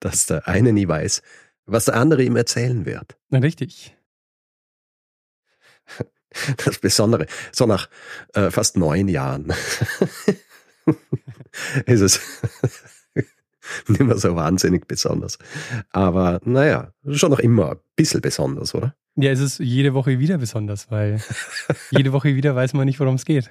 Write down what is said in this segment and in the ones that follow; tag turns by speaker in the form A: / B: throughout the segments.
A: dass der eine nie weiß, was der andere ihm erzählen wird.
B: Richtig.
A: Das Besondere. So nach äh, fast neun Jahren ist es nicht mehr so wahnsinnig besonders. Aber naja, schon noch immer ein bisschen besonders, oder?
B: Ja, es ist jede Woche wieder besonders, weil jede Woche wieder weiß man nicht, worum es geht.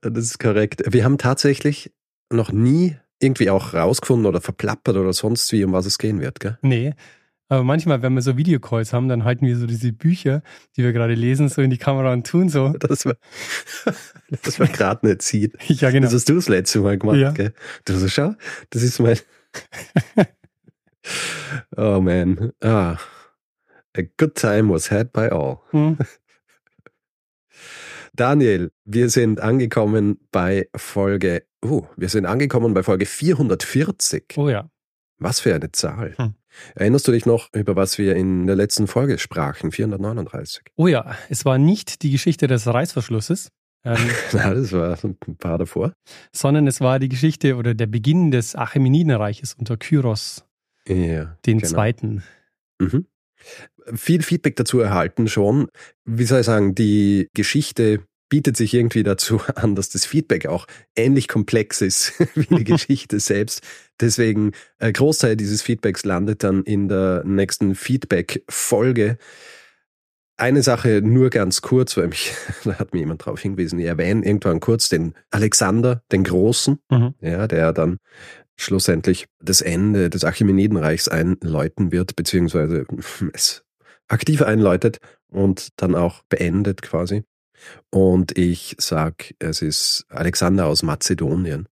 A: Das ist korrekt. Wir haben tatsächlich noch nie irgendwie auch rausgefunden oder verplappert oder sonst wie, um was es gehen wird, gell?
B: Nee. Aber manchmal, wenn wir so Videocalls haben, dann halten wir so diese Bücher, die wir gerade lesen, so in die Kamera und tun so.
A: Das war, das war gerade nicht sieht.
B: Ja, genau.
A: Das hast du das letzte Mal gemacht,
B: Ja.
A: gell? Du so, schau, das ist mein. oh man. Ah. A good time was had by all.
B: Hm.
A: Daniel, wir sind angekommen bei Folge, oh, wir sind angekommen bei Folge 440.
B: Oh ja.
A: Was für eine Zahl.
B: Hm.
A: Erinnerst du dich noch, über was wir in der letzten Folge sprachen? 439.
B: Oh ja, es war nicht die Geschichte des Reißverschlusses, ähm,
A: Na, das war ein paar davor.
B: sondern es war die Geschichte oder der Beginn des Achämenidenreiches unter Kyros,
A: Ja,
B: den
A: genau.
B: Zweiten.
A: Mhm. Viel Feedback dazu erhalten schon. Wie soll ich sagen, die Geschichte bietet sich irgendwie dazu an, dass das Feedback auch ähnlich komplex ist wie die Geschichte selbst. Deswegen, ein Großteil dieses Feedbacks landet dann in der nächsten Feedback-Folge. Eine Sache nur ganz kurz, weil mich, da hat mir jemand drauf hingewiesen, ich erwähne irgendwann kurz den Alexander, den Großen,
B: Mhm.
A: ja, der dann schlussendlich das Ende des Achämenidenreichs einläuten wird, beziehungsweise es aktiv einläutet und dann auch beendet quasi. Und ich sag, es ist Alexander aus Mazedonien.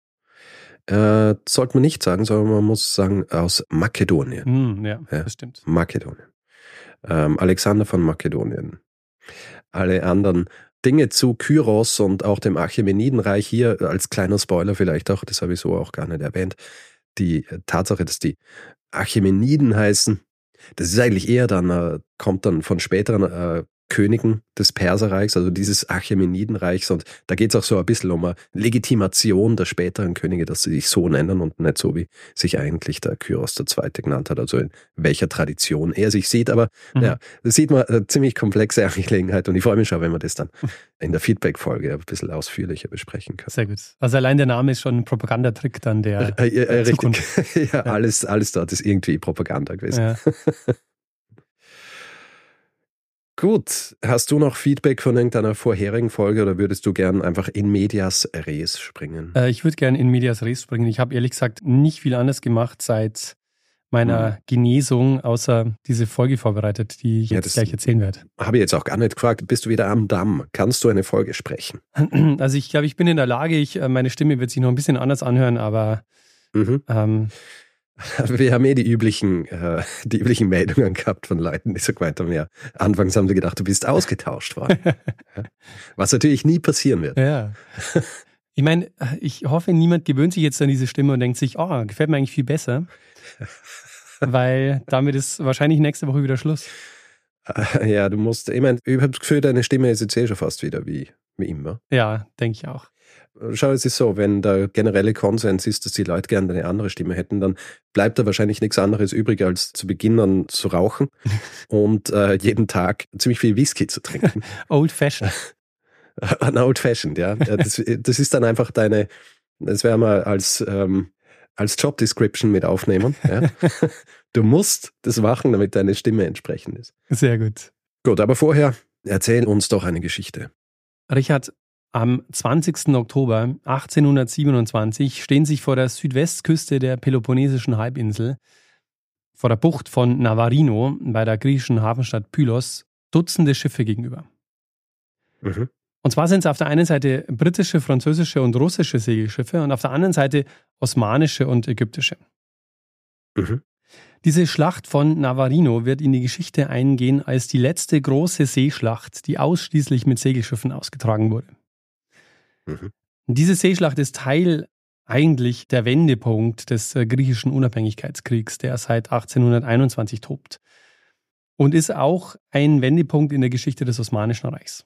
A: Äh, sollte man nicht sagen, sondern man muss sagen aus Makedonien.
B: Hm, ja,
A: Ja.
B: das stimmt.
A: Makedonien. Ähm, Alexander von Makedonien. Alle anderen Dinge zu Kyros und auch dem Achämenidenreich hier als kleiner Spoiler vielleicht auch, das habe ich so auch gar nicht erwähnt, die äh, Tatsache, dass die Achämeniden heißen, das ist eigentlich eher dann, äh, kommt dann von späteren äh, Königen des Perserreichs, also dieses Achämenidenreichs und da geht es auch so ein bisschen um eine Legitimation der späteren Könige, dass sie sich so nennen und nicht so, wie sich eigentlich der Kyros II. genannt hat, also in welcher Tradition er sich sieht, aber
B: Mhm.
A: ja, das sieht man eine ziemlich komplexe Angelegenheit und ich freue mich schon, wenn wir das dann in der Feedback-Folge ein bisschen ausführlicher besprechen können.
B: Sehr gut. Also allein der Name ist schon ein Propagandatrick dann der
A: Äh, äh, äh, richtig.
B: Zukunft.
A: ja, alles, alles dort ist irgendwie Propaganda gewesen.
B: Ja.
A: Gut, hast du noch Feedback von irgendeiner vorherigen Folge oder würdest du gern einfach in medias res springen?
B: Äh, ich würde gerne in Medias Res springen. Ich habe ehrlich gesagt nicht viel anders gemacht seit meiner
A: Mhm.
B: Genesung, außer diese Folge vorbereitet, die ich
A: Ja,
B: jetzt gleich erzählen werde.
A: Habe ich jetzt auch gar nicht gefragt. Bist du wieder am Damm? Kannst du eine Folge sprechen?
B: Also ich glaube, ich bin in der Lage, ich, äh, meine Stimme wird sich noch ein bisschen anders anhören, aber
A: Mhm.
B: ähm,
A: Wir haben eh die üblichen, äh, die üblichen Meldungen gehabt von Leuten, die so gemeint haben, ja, anfangs haben sie gedacht, du bist ausgetauscht worden. Was natürlich nie passieren wird.
B: ja. Ich meine, ich hoffe, niemand gewöhnt sich jetzt an diese Stimme und denkt sich, oh, gefällt mir eigentlich viel besser. Weil damit ist wahrscheinlich nächste Woche wieder Schluss.
A: Äh, Ja, du musst, ich meine, ich habe das Gefühl, deine Stimme ist jetzt eh schon fast wieder wie, wie immer.
B: Ja, denke ich auch.
A: Schau, es ist so, wenn der generelle Konsens ist, dass die Leute gerne eine andere Stimme hätten, dann bleibt da wahrscheinlich nichts anderes übrig, als zu Beginn an zu rauchen und äh, jeden Tag ziemlich viel Whisky zu trinken.
B: Old Fashioned.
A: An Old Fashioned, ja. Das, das ist dann einfach deine, das werden wir als, ähm, als Job Description mit aufnehmen. Ja. Du musst das machen, damit deine Stimme entsprechend ist.
B: Sehr gut.
A: Gut, aber vorher erzähl uns doch eine Geschichte.
B: Richard, am 20. Oktober 1827 stehen sich vor der Südwestküste der Peloponnesischen Halbinsel, vor der Bucht von Navarino bei der griechischen Hafenstadt Pylos, Dutzende Schiffe gegenüber.
A: Mhm.
B: Und zwar sind es auf der einen Seite britische, französische und russische Segelschiffe und auf der anderen Seite osmanische und ägyptische. Mhm. Diese Schlacht von Navarino wird in die Geschichte eingehen als die letzte große Seeschlacht, die ausschließlich mit Segelschiffen ausgetragen wurde. Mhm. Diese Seeschlacht ist Teil eigentlich der Wendepunkt des äh, griechischen Unabhängigkeitskriegs, der seit 1821 tobt. Und ist auch ein Wendepunkt in der Geschichte des Osmanischen Reichs.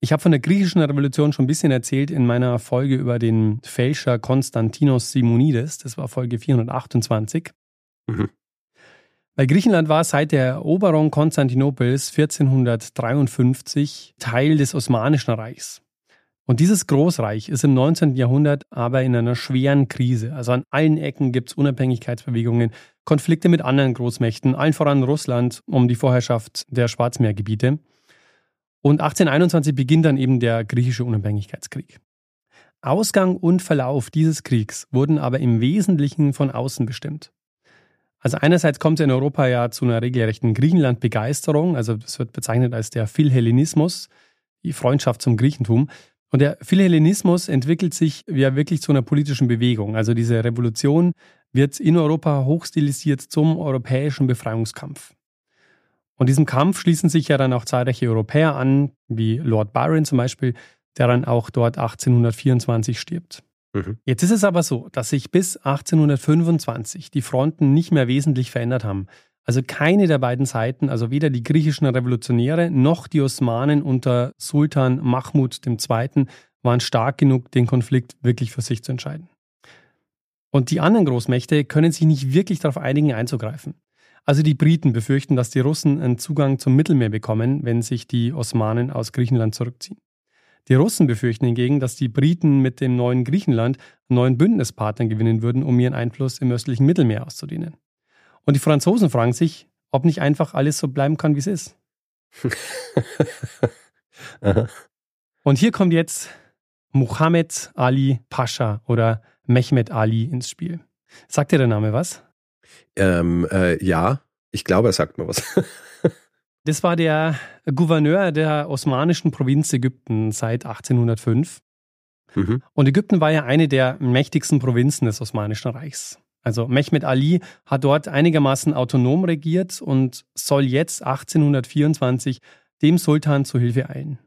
B: Ich habe von der griechischen Revolution schon ein bisschen erzählt in meiner Folge über den Fälscher Konstantinos Simonides. Das war Folge 428. Mhm. Weil Griechenland war seit der Eroberung Konstantinopels 1453 Teil des Osmanischen Reichs. Und dieses Großreich ist im 19. Jahrhundert aber in einer schweren Krise. Also an allen Ecken gibt es Unabhängigkeitsbewegungen, Konflikte mit anderen Großmächten, allen voran Russland um die Vorherrschaft der Schwarzmeergebiete. Und 1821 beginnt dann eben der griechische Unabhängigkeitskrieg. Ausgang und Verlauf dieses Kriegs wurden aber im Wesentlichen von außen bestimmt. Also einerseits kommt es in Europa ja zu einer regelrechten Griechenland-Begeisterung, also das wird bezeichnet als der Philhellenismus, die Freundschaft zum Griechentum. Und der Philhellenismus entwickelt sich ja wirklich zu einer politischen Bewegung. Also diese Revolution wird in Europa hochstilisiert zum europäischen Befreiungskampf. Und diesem Kampf schließen sich ja dann auch zahlreiche Europäer an, wie Lord Byron zum Beispiel, der dann auch dort 1824 stirbt. Mhm. Jetzt ist es aber so, dass sich bis 1825 die Fronten nicht mehr wesentlich verändert haben. Also keine der beiden Seiten, also weder die griechischen Revolutionäre noch die Osmanen unter Sultan Mahmud II. waren stark genug, den Konflikt wirklich für sich zu entscheiden. Und die anderen Großmächte können sich nicht wirklich darauf einigen, einzugreifen. Also die Briten befürchten, dass die Russen einen Zugang zum Mittelmeer bekommen, wenn sich die Osmanen aus Griechenland zurückziehen. Die Russen befürchten hingegen, dass die Briten mit dem neuen Griechenland neuen Bündnispartner gewinnen würden, um ihren Einfluss im östlichen Mittelmeer auszudehnen. Und die Franzosen fragen sich, ob nicht einfach alles so bleiben kann, wie es ist. Und hier kommt jetzt Muhammad Ali Pascha oder Mehmet Ali ins Spiel. Sagt dir der Name was?
A: Ähm, äh, ja, ich glaube, er sagt mir was.
B: das war der Gouverneur der osmanischen Provinz Ägypten seit 1805. Mhm. Und Ägypten war ja eine der mächtigsten Provinzen des Osmanischen Reichs. Also Mehmed Ali hat dort einigermaßen autonom regiert und soll jetzt 1824 dem Sultan zu Hilfe eilen.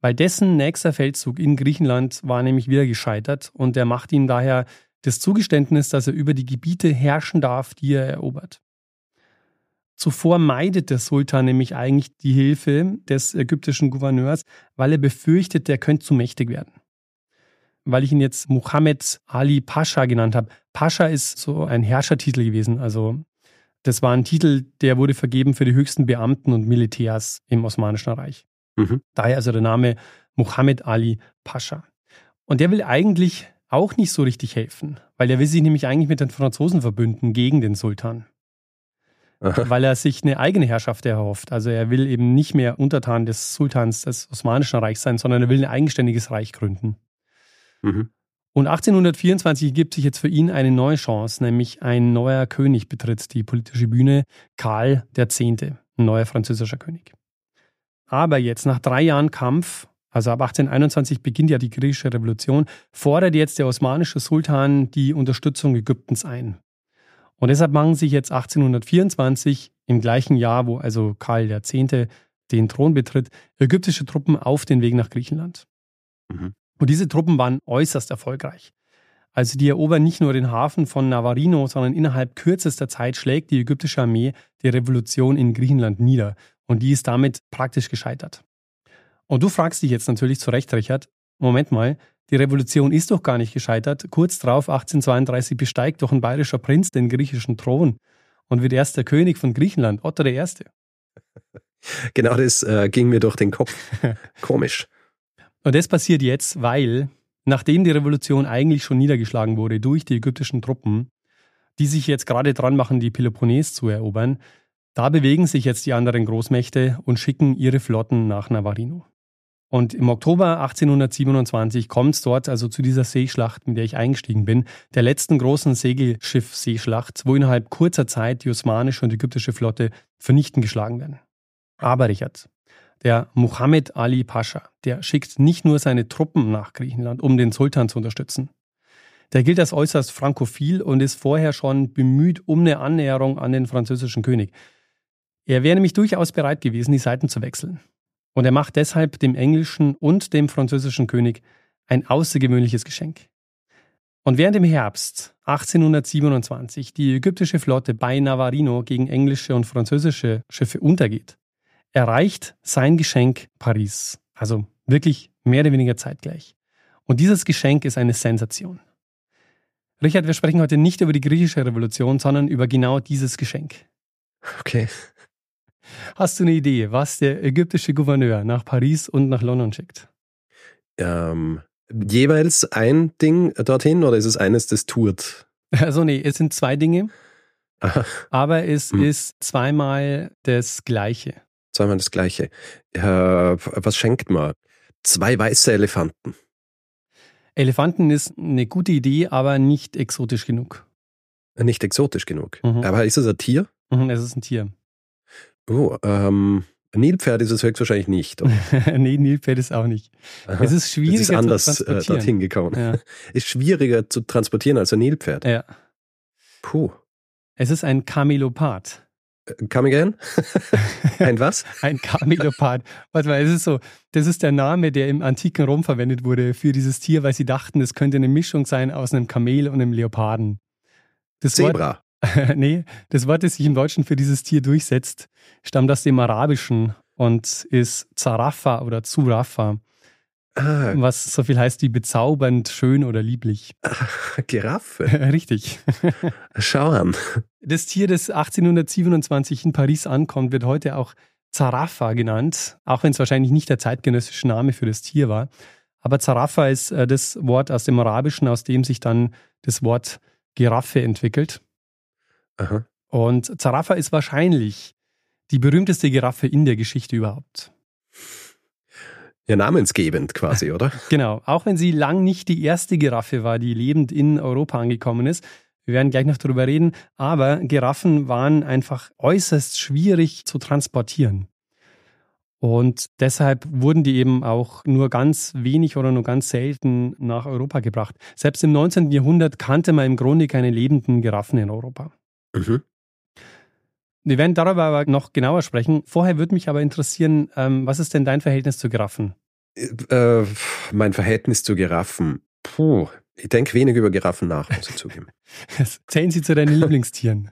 B: Weil dessen nächster Feldzug in Griechenland war nämlich wieder gescheitert und er macht ihm daher das Zugeständnis, dass er über die Gebiete herrschen darf, die er erobert. Zuvor meidet der Sultan nämlich eigentlich die Hilfe des ägyptischen Gouverneurs, weil er befürchtet, der könnte zu mächtig werden weil ich ihn jetzt Muhammad Ali Pascha genannt habe. Pascha ist so ein Herrschertitel gewesen. Also das war ein Titel, der wurde vergeben für die höchsten Beamten und Militärs im Osmanischen Reich. Mhm. Daher also der Name Muhammad Ali Pascha. Und der will eigentlich auch nicht so richtig helfen, weil er will sich nämlich eigentlich mit den Franzosen verbünden gegen den Sultan. Aha. Weil er sich eine eigene Herrschaft erhofft. Also er will eben nicht mehr Untertan des Sultans des Osmanischen Reichs sein, sondern er will ein eigenständiges Reich gründen. Mhm. Und 1824 gibt sich jetzt für ihn eine neue Chance, nämlich ein neuer König betritt die politische Bühne, Karl X., ein neuer französischer König. Aber jetzt nach drei Jahren Kampf, also ab 1821 beginnt ja die griechische Revolution, fordert jetzt der osmanische Sultan die Unterstützung Ägyptens ein. Und deshalb machen sich jetzt 1824, im gleichen Jahr, wo also Karl X. den Thron betritt, ägyptische Truppen auf den Weg nach Griechenland. Mhm. Und diese Truppen waren äußerst erfolgreich. Also die erobern nicht nur den Hafen von Navarino, sondern innerhalb kürzester Zeit schlägt die ägyptische Armee die Revolution in Griechenland nieder. Und die ist damit praktisch gescheitert. Und du fragst dich jetzt natürlich zu Recht, Richard, Moment mal, die Revolution ist doch gar nicht gescheitert. Kurz darauf, 1832, besteigt doch ein bayerischer Prinz den griechischen Thron und wird erst der König von Griechenland, Otto I.
A: Genau das äh, ging mir durch den Kopf. Komisch.
B: Und das passiert jetzt, weil, nachdem die Revolution eigentlich schon niedergeschlagen wurde durch die ägyptischen Truppen, die sich jetzt gerade dran machen, die Peloponnes zu erobern, da bewegen sich jetzt die anderen Großmächte und schicken ihre Flotten nach Navarino. Und im Oktober 1827 kommt es dort also zu dieser Seeschlacht, mit der ich eingestiegen bin, der letzten großen Segelschiff-Seeschlacht, wo innerhalb kurzer Zeit die osmanische und ägyptische Flotte vernichtend geschlagen werden. Aber Richard, der Muhammad Ali Pascha, der schickt nicht nur seine Truppen nach Griechenland, um den Sultan zu unterstützen. Der gilt als äußerst frankophil und ist vorher schon bemüht um eine Annäherung an den französischen König. Er wäre nämlich durchaus bereit gewesen, die Seiten zu wechseln. Und er macht deshalb dem englischen und dem französischen König ein außergewöhnliches Geschenk. Und während im Herbst 1827 die ägyptische Flotte bei Navarino gegen englische und französische Schiffe untergeht, erreicht sein Geschenk Paris. Also wirklich mehr oder weniger zeitgleich. Und dieses Geschenk ist eine Sensation. Richard, wir sprechen heute nicht über die griechische Revolution, sondern über genau dieses Geschenk.
A: Okay.
B: Hast du eine Idee, was der ägyptische Gouverneur nach Paris und nach London schickt?
A: Ähm, jeweils ein Ding dorthin oder ist es eines, das tourt?
B: Also nee, es sind zwei Dinge,
A: Aha,
B: aber es
A: Hm.
B: ist zweimal das Gleiche.
A: Zweimal das gleiche. Äh, was schenkt man? Zwei weiße Elefanten.
B: Elefanten ist eine gute Idee, aber nicht exotisch genug.
A: Nicht exotisch genug.
B: Mhm.
A: Aber ist es ein Tier?
B: Mhm, Es ist ein Tier.
A: Oh, ähm, ein Nilpferd ist es höchstwahrscheinlich nicht.
B: nee, Nilpferd ist auch nicht.
A: Aha.
B: Es ist schwieriger
A: es ist anders
B: zu
A: äh, dorthin gekommen.
B: Ja,
A: Ist schwieriger zu transportieren als ein Nilpferd.
B: ja.
A: Puh.
B: Es ist ein Camelopard.
A: Äh, Come again? ein was?
B: Ein Camelopard. Warte mal, es ist so, das ist der Name, der im antiken Rom verwendet wurde für dieses Tier, weil sie dachten, es könnte eine Mischung sein aus einem Kamel und einem Leoparden. Das Wort,
A: Zebra.
B: nee, das Wort, das sich im Deutschen für dieses Tier durchsetzt, stammt aus dem Arabischen und ist Zarafa oder Zurafa,
A: Ah,
B: was so viel heißt wie bezaubernd, schön oder lieblich.
A: Giraffe.
B: Richtig.
A: Schau an.
B: Das Tier, das 1827 in Paris ankommt, wird heute auch Zarafa genannt, auch wenn es wahrscheinlich nicht der zeitgenössische Name für das Tier war. Aber Zarafa ist äh, das Wort aus dem Arabischen, aus dem sich dann das Wort Giraffe entwickelt.
A: Aha.
B: Und Zarafa ist wahrscheinlich die berühmteste Giraffe in der Geschichte überhaupt.
A: Ja, namensgebend quasi, oder?
B: Genau, auch wenn sie lang nicht die erste Giraffe war, die lebend in Europa angekommen ist. Wir werden gleich noch darüber reden, aber Giraffen waren einfach äußerst schwierig zu transportieren. Und deshalb wurden die eben auch nur ganz wenig oder nur ganz selten nach Europa gebracht. Selbst im 19. Jahrhundert kannte man im Grunde keine lebenden Giraffen in Europa.
A: Mhm.
B: Wir werden darüber aber noch genauer sprechen. Vorher würde mich aber interessieren, ähm, was ist denn dein Verhältnis zu Giraffen?
A: Äh, mein Verhältnis zu Giraffen. Puh. Ich denke wenig über Giraffen nach, muss ich zugeben.
B: Zählen sie zu deinen Lieblingstieren?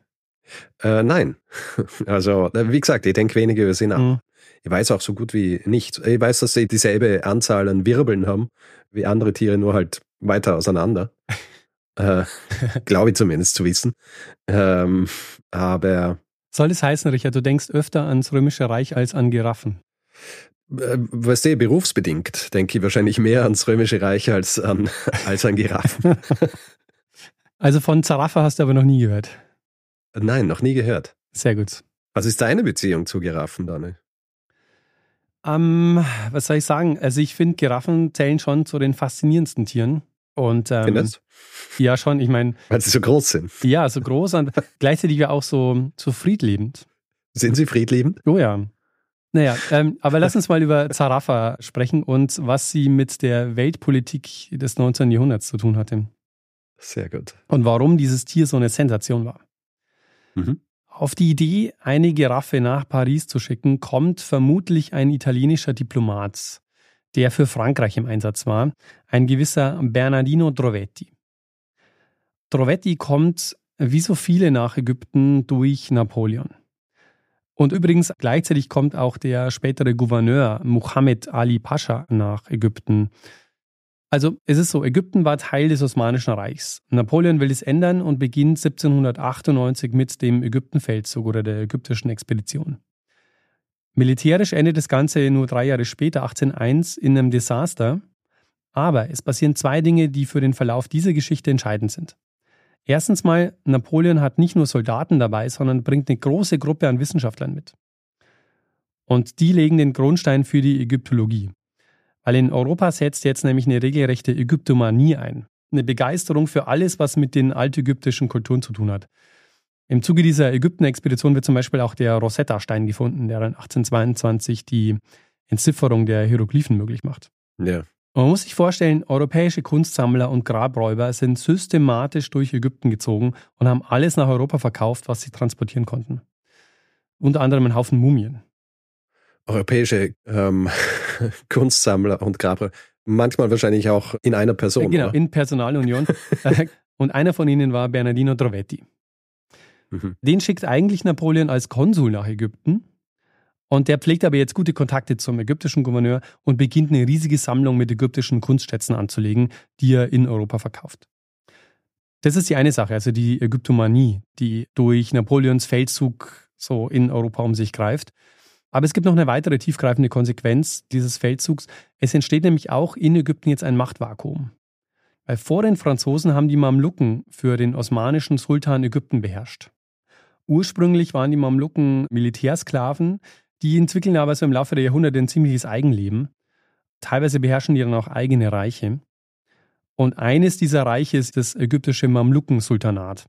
A: Äh, nein. Also, äh, wie gesagt, ich denke wenig über sie nach.
B: Mhm.
A: Ich weiß auch so gut wie nichts. Ich weiß, dass sie dieselbe Anzahl an Wirbeln haben wie andere Tiere, nur halt weiter auseinander. äh, Glaube ich zumindest zu wissen. Ähm, aber
B: Soll es heißen, Richard, du denkst öfter ans Römische Reich als an Giraffen?
A: äh, weißt du, berufsbedingt denke ich wahrscheinlich mehr ans Römische Reich als an, als an Giraffen.
B: Also von Zarafa hast du aber noch nie gehört.
A: Nein, noch nie gehört.
B: Sehr gut.
A: Was ist deine Beziehung zu Giraffen, Daniel?
B: Ähm, was soll ich sagen? Also ich finde, Giraffen zählen schon zu den faszinierendsten Tieren. Und ähm,
A: Findest
B: ja schon, ich meine,
A: Weil sie so groß sind.
B: ja, so groß und gleichzeitig ja auch so, so friedliebend.
A: Sind sie friedliebend?
B: Oh ja. Naja, ähm, aber lass uns mal über Zarafa sprechen und was sie mit der Weltpolitik des 19. Jahrhunderts zu tun hatte.
A: Sehr gut.
B: Und warum dieses Tier so eine Sensation war.
A: Mhm.
B: Auf die Idee, eine Giraffe nach Paris zu schicken, kommt vermutlich ein italienischer Diplomat, der für Frankreich im Einsatz war, ein gewisser Bernardino Drovetti. Drovetti kommt wie so viele nach Ägypten durch Napoleon. Und übrigens gleichzeitig kommt auch der spätere Gouverneur Mohammed Ali Pascha nach Ägypten. Also es ist so, Ägypten war Teil des Osmanischen Reichs. Napoleon will es ändern und beginnt 1798 mit dem Ägyptenfeldzug oder der ägyptischen Expedition. Militärisch endet das Ganze nur drei Jahre später, 1801, in einem Desaster. Aber es passieren zwei Dinge, die für den Verlauf dieser Geschichte entscheidend sind. Erstens mal, Napoleon hat nicht nur Soldaten dabei, sondern bringt eine große Gruppe an Wissenschaftlern mit. Und die legen den Grundstein für die Ägyptologie. Weil in Europa setzt jetzt nämlich eine regelrechte Ägyptomanie ein. Eine Begeisterung für alles, was mit den altägyptischen Kulturen zu tun hat. Im Zuge dieser Ägypten-Expedition wird zum Beispiel auch der Rosetta-Stein gefunden, der dann 1822 die Entzifferung der Hieroglyphen möglich macht.
A: Ja.
B: Man muss sich vorstellen, europäische Kunstsammler und Grabräuber sind systematisch durch Ägypten gezogen und haben alles nach Europa verkauft, was sie transportieren konnten. Unter anderem einen Haufen Mumien.
A: Europäische ähm, Kunstsammler und Grabräuber, manchmal wahrscheinlich auch in einer Person.
B: Genau,
A: oder?
B: in Personalunion. und einer von ihnen war Bernardino Trovetti. Mhm. Den schickt eigentlich Napoleon als Konsul nach Ägypten und der pflegt aber jetzt gute Kontakte zum ägyptischen Gouverneur und beginnt eine riesige Sammlung mit ägyptischen Kunstschätzen anzulegen, die er in Europa verkauft. Das ist die eine Sache, also die Ägyptomanie, die durch Napoleons Feldzug so in Europa um sich greift. Aber es gibt noch eine weitere tiefgreifende Konsequenz dieses Feldzugs. Es entsteht nämlich auch in Ägypten jetzt ein Machtvakuum. Weil vor den Franzosen haben die Mamluken für den osmanischen Sultan Ägypten beherrscht. Ursprünglich waren die Mamluken Militärsklaven, die entwickeln aber so im Laufe der Jahrhunderte ein ziemliches Eigenleben. Teilweise beherrschen die dann auch eigene Reiche. Und eines dieser Reiche ist das ägyptische Mamluken-Sultanat.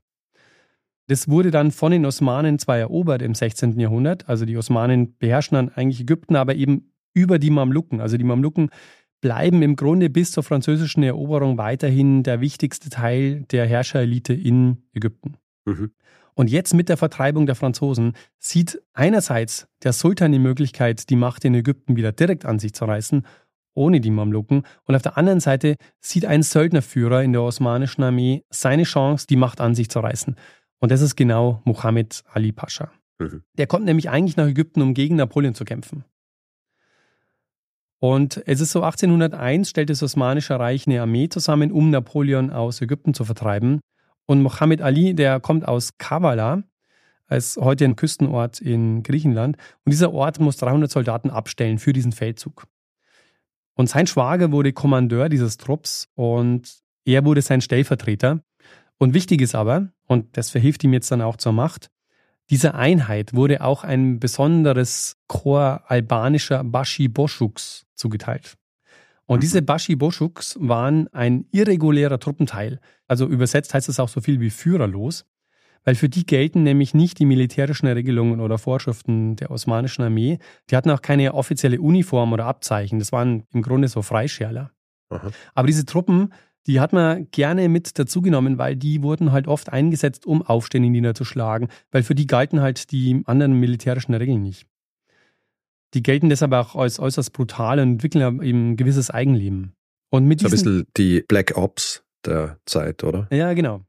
B: Das wurde dann von den Osmanen zwar erobert im 16. Jahrhundert, also die Osmanen beherrschen dann eigentlich Ägypten, aber eben über die Mamluken. Also die Mamluken bleiben im Grunde bis zur französischen Eroberung weiterhin der wichtigste Teil der Herrscherelite in Ägypten. Mhm. Und jetzt mit der Vertreibung der Franzosen sieht einerseits der Sultan die Möglichkeit, die Macht in Ägypten wieder direkt an sich zu reißen, ohne die Mamluken. Und auf der anderen Seite sieht ein Söldnerführer in der osmanischen Armee seine Chance, die Macht an sich zu reißen. Und das ist genau Mohammed Ali Pascha. Mhm. Der kommt nämlich eigentlich nach Ägypten, um gegen Napoleon zu kämpfen. Und es ist so, 1801 stellt das Osmanische Reich eine Armee zusammen, um Napoleon aus Ägypten zu vertreiben. Und Mohammed Ali, der kommt aus Kavala, als heute ein Küstenort in Griechenland. Und dieser Ort muss 300 Soldaten abstellen für diesen Feldzug. Und sein Schwager wurde Kommandeur dieses Trupps und er wurde sein Stellvertreter. Und wichtig ist aber, und das verhilft ihm jetzt dann auch zur Macht, dieser Einheit wurde auch ein besonderes Korps albanischer Bashi Boschuks zugeteilt. Und diese mhm. Bashi Boschuks waren ein irregulärer Truppenteil. Also übersetzt heißt es auch so viel wie führerlos, weil für die gelten nämlich nicht die militärischen Regelungen oder Vorschriften der osmanischen Armee. Die hatten auch keine offizielle Uniform oder Abzeichen. Das waren im Grunde so Freischärler. Aha. Aber diese Truppen, die hat man gerne mit dazugenommen, weil die wurden halt oft eingesetzt, um Aufstände niederzuschlagen, weil für die galten halt die anderen militärischen Regeln nicht. Die gelten deshalb auch als äußerst brutal und entwickeln eben ein gewisses Eigenleben. Und mit
A: so ein bisschen die Black Ops der Zeit, oder?
B: Ja, genau.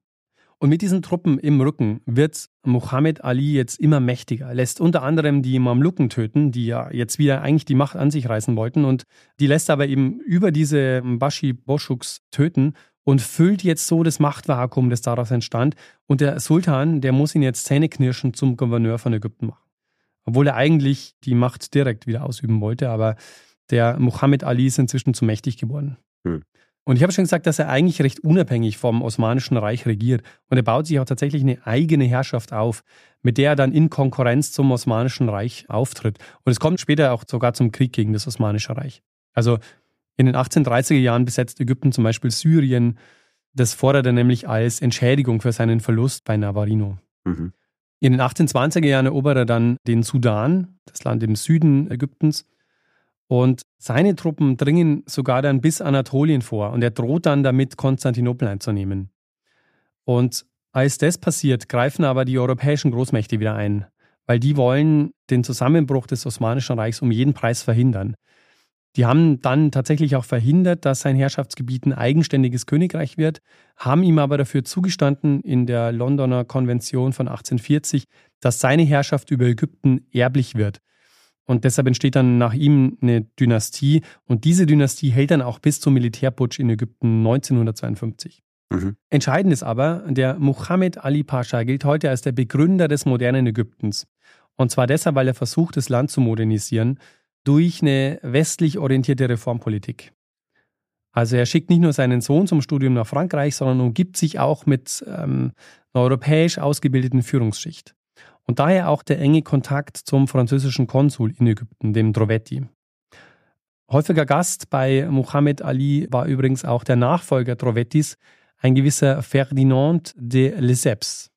B: Und mit diesen Truppen im Rücken wird Mohammed Ali jetzt immer mächtiger, lässt unter anderem die Mamluken töten, die ja jetzt wieder eigentlich die Macht an sich reißen wollten und die lässt aber eben über diese Bashi Boschuks töten und füllt jetzt so das Machtvakuum, das daraus entstand. Und der Sultan, der muss ihn jetzt zähneknirschend zum Gouverneur von Ägypten machen obwohl er eigentlich die Macht direkt wieder ausüben wollte, aber der Muhammad Ali ist inzwischen zu mächtig geworden. Hm. Und ich habe schon gesagt, dass er eigentlich recht unabhängig vom Osmanischen Reich regiert. Und er baut sich auch tatsächlich eine eigene Herrschaft auf, mit der er dann in Konkurrenz zum Osmanischen Reich auftritt. Und es kommt später auch sogar zum Krieg gegen das Osmanische Reich. Also in den 1830er Jahren besetzt Ägypten zum Beispiel Syrien. Das fordert er nämlich als Entschädigung für seinen Verlust bei Navarino. Mhm. In den 1820er Jahren erobert er dann den Sudan, das Land im Süden Ägyptens. Und seine Truppen dringen sogar dann bis Anatolien vor und er droht dann damit, Konstantinopel einzunehmen. Und als das passiert, greifen aber die europäischen Großmächte wieder ein, weil die wollen den Zusammenbruch des Osmanischen Reichs um jeden Preis verhindern. Die haben dann tatsächlich auch verhindert, dass sein Herrschaftsgebiet ein eigenständiges Königreich wird, haben ihm aber dafür zugestanden in der Londoner Konvention von 1840, dass seine Herrschaft über Ägypten erblich wird. Und deshalb entsteht dann nach ihm eine Dynastie und diese Dynastie hält dann auch bis zum Militärputsch in Ägypten 1952. Mhm. Entscheidend ist aber, der Muhammad Ali Pascha gilt heute als der Begründer des modernen Ägyptens. Und zwar deshalb, weil er versucht, das Land zu modernisieren durch eine westlich orientierte Reformpolitik. Also er schickt nicht nur seinen Sohn zum Studium nach Frankreich, sondern umgibt sich auch mit ähm, einer europäisch ausgebildeten Führungsschicht. Und daher auch der enge Kontakt zum französischen Konsul in Ägypten, dem Drovetti. Häufiger Gast bei Mohammed Ali war übrigens auch der Nachfolger Drovettis, ein gewisser Ferdinand de Lesseps.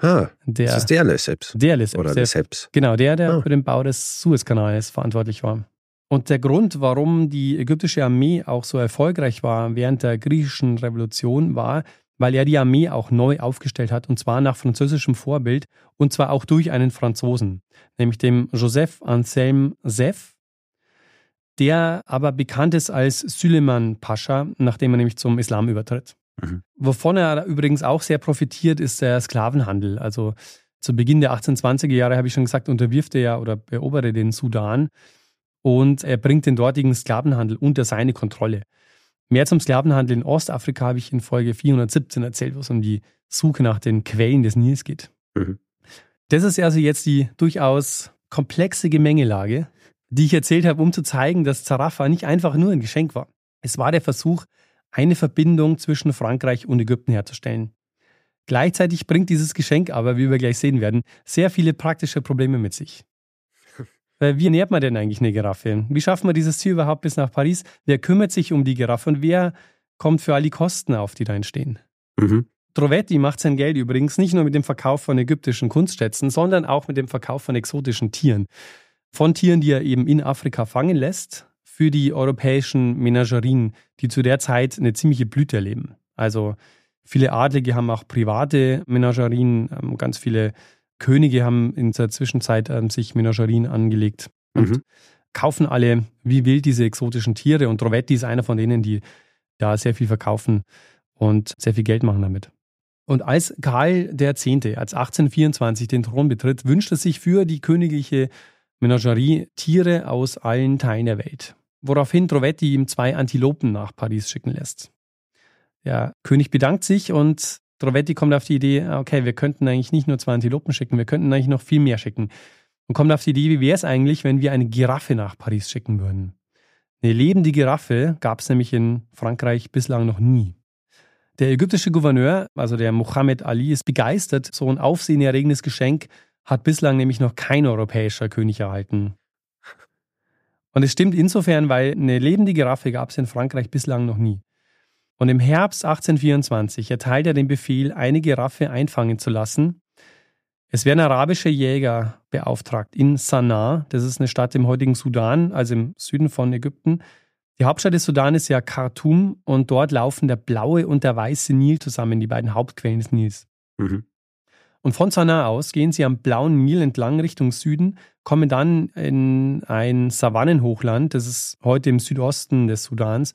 A: Ah, der, das ist der Lesseps.
B: Der Lesseps.
A: Oder
B: der,
A: Lesseps.
B: Genau, der, der ah. für den Bau des Suezkanals verantwortlich war. Und der Grund, warum die ägyptische Armee auch so erfolgreich war während der griechischen Revolution, war, weil er die Armee auch neu aufgestellt hat, und zwar nach französischem Vorbild, und zwar auch durch einen Franzosen, nämlich dem Joseph Anselme Seff, der aber bekannt ist als Süleyman Pascha, nachdem er nämlich zum Islam übertritt. Mhm. Wovon er übrigens auch sehr profitiert, ist der Sklavenhandel. Also zu Beginn der 1820er Jahre, habe ich schon gesagt, unterwirft er ja oder erobere den Sudan und er bringt den dortigen Sklavenhandel unter seine Kontrolle. Mehr zum Sklavenhandel in Ostafrika habe ich in Folge 417 erzählt, wo es um die Suche nach den Quellen des Nils geht. Mhm. Das ist also jetzt die durchaus komplexe Gemengelage, die ich erzählt habe, um zu zeigen, dass Zarafa nicht einfach nur ein Geschenk war. Es war der Versuch, eine Verbindung zwischen Frankreich und Ägypten herzustellen. Gleichzeitig bringt dieses Geschenk aber, wie wir gleich sehen werden, sehr viele praktische Probleme mit sich. Weil wie nährt man denn eigentlich eine Giraffe? Wie schaffen wir dieses Ziel überhaupt bis nach Paris? Wer kümmert sich um die Giraffe und wer kommt für all die Kosten auf, die da entstehen? Mhm. Trovetti macht sein Geld übrigens nicht nur mit dem Verkauf von ägyptischen Kunstschätzen, sondern auch mit dem Verkauf von exotischen Tieren. Von Tieren, die er eben in Afrika fangen lässt, für die europäischen Menagerien, die zu der Zeit eine ziemliche Blüte erleben. Also viele Adlige haben auch private Menagerien, ähm, ganz viele Könige haben in der Zwischenzeit ähm, sich Menagerien angelegt und mhm. kaufen alle wie wild diese exotischen Tiere. Und Trovetti ist einer von denen, die da sehr viel verkaufen und sehr viel Geld machen damit. Und als Karl X., als 1824 den Thron betritt, wünscht er sich für die königliche Menagerie Tiere aus allen Teilen der Welt. Woraufhin Trovetti ihm zwei Antilopen nach Paris schicken lässt. Der König bedankt sich und Trovetti kommt auf die Idee, ah, okay, wir könnten eigentlich nicht nur zwei Antilopen schicken, wir könnten eigentlich noch viel mehr schicken. Und kommt auf die Idee, wie wäre es eigentlich, wenn wir eine Giraffe nach Paris schicken würden? Eine lebende Giraffe gab es nämlich in Frankreich bislang noch nie. Der ägyptische Gouverneur, also der Mohammed Ali, ist begeistert. So ein aufsehenerregendes Geschenk hat bislang nämlich noch kein europäischer König erhalten. Und es stimmt insofern, weil eine lebende Giraffe gab es in Frankreich bislang noch nie. Und im Herbst 1824 erteilt er den Befehl, eine Giraffe einfangen zu lassen. Es werden arabische Jäger beauftragt in Sanaa, das ist eine Stadt im heutigen Sudan, also im Süden von Ägypten. Die Hauptstadt des Sudan ist ja Khartoum und dort laufen der blaue und der weiße Nil zusammen, die beiden Hauptquellen des Nils. Mhm. Und von Sanaa aus gehen sie am blauen Nil entlang Richtung Süden, kommen dann in ein Savannenhochland, das ist heute im Südosten des Sudans,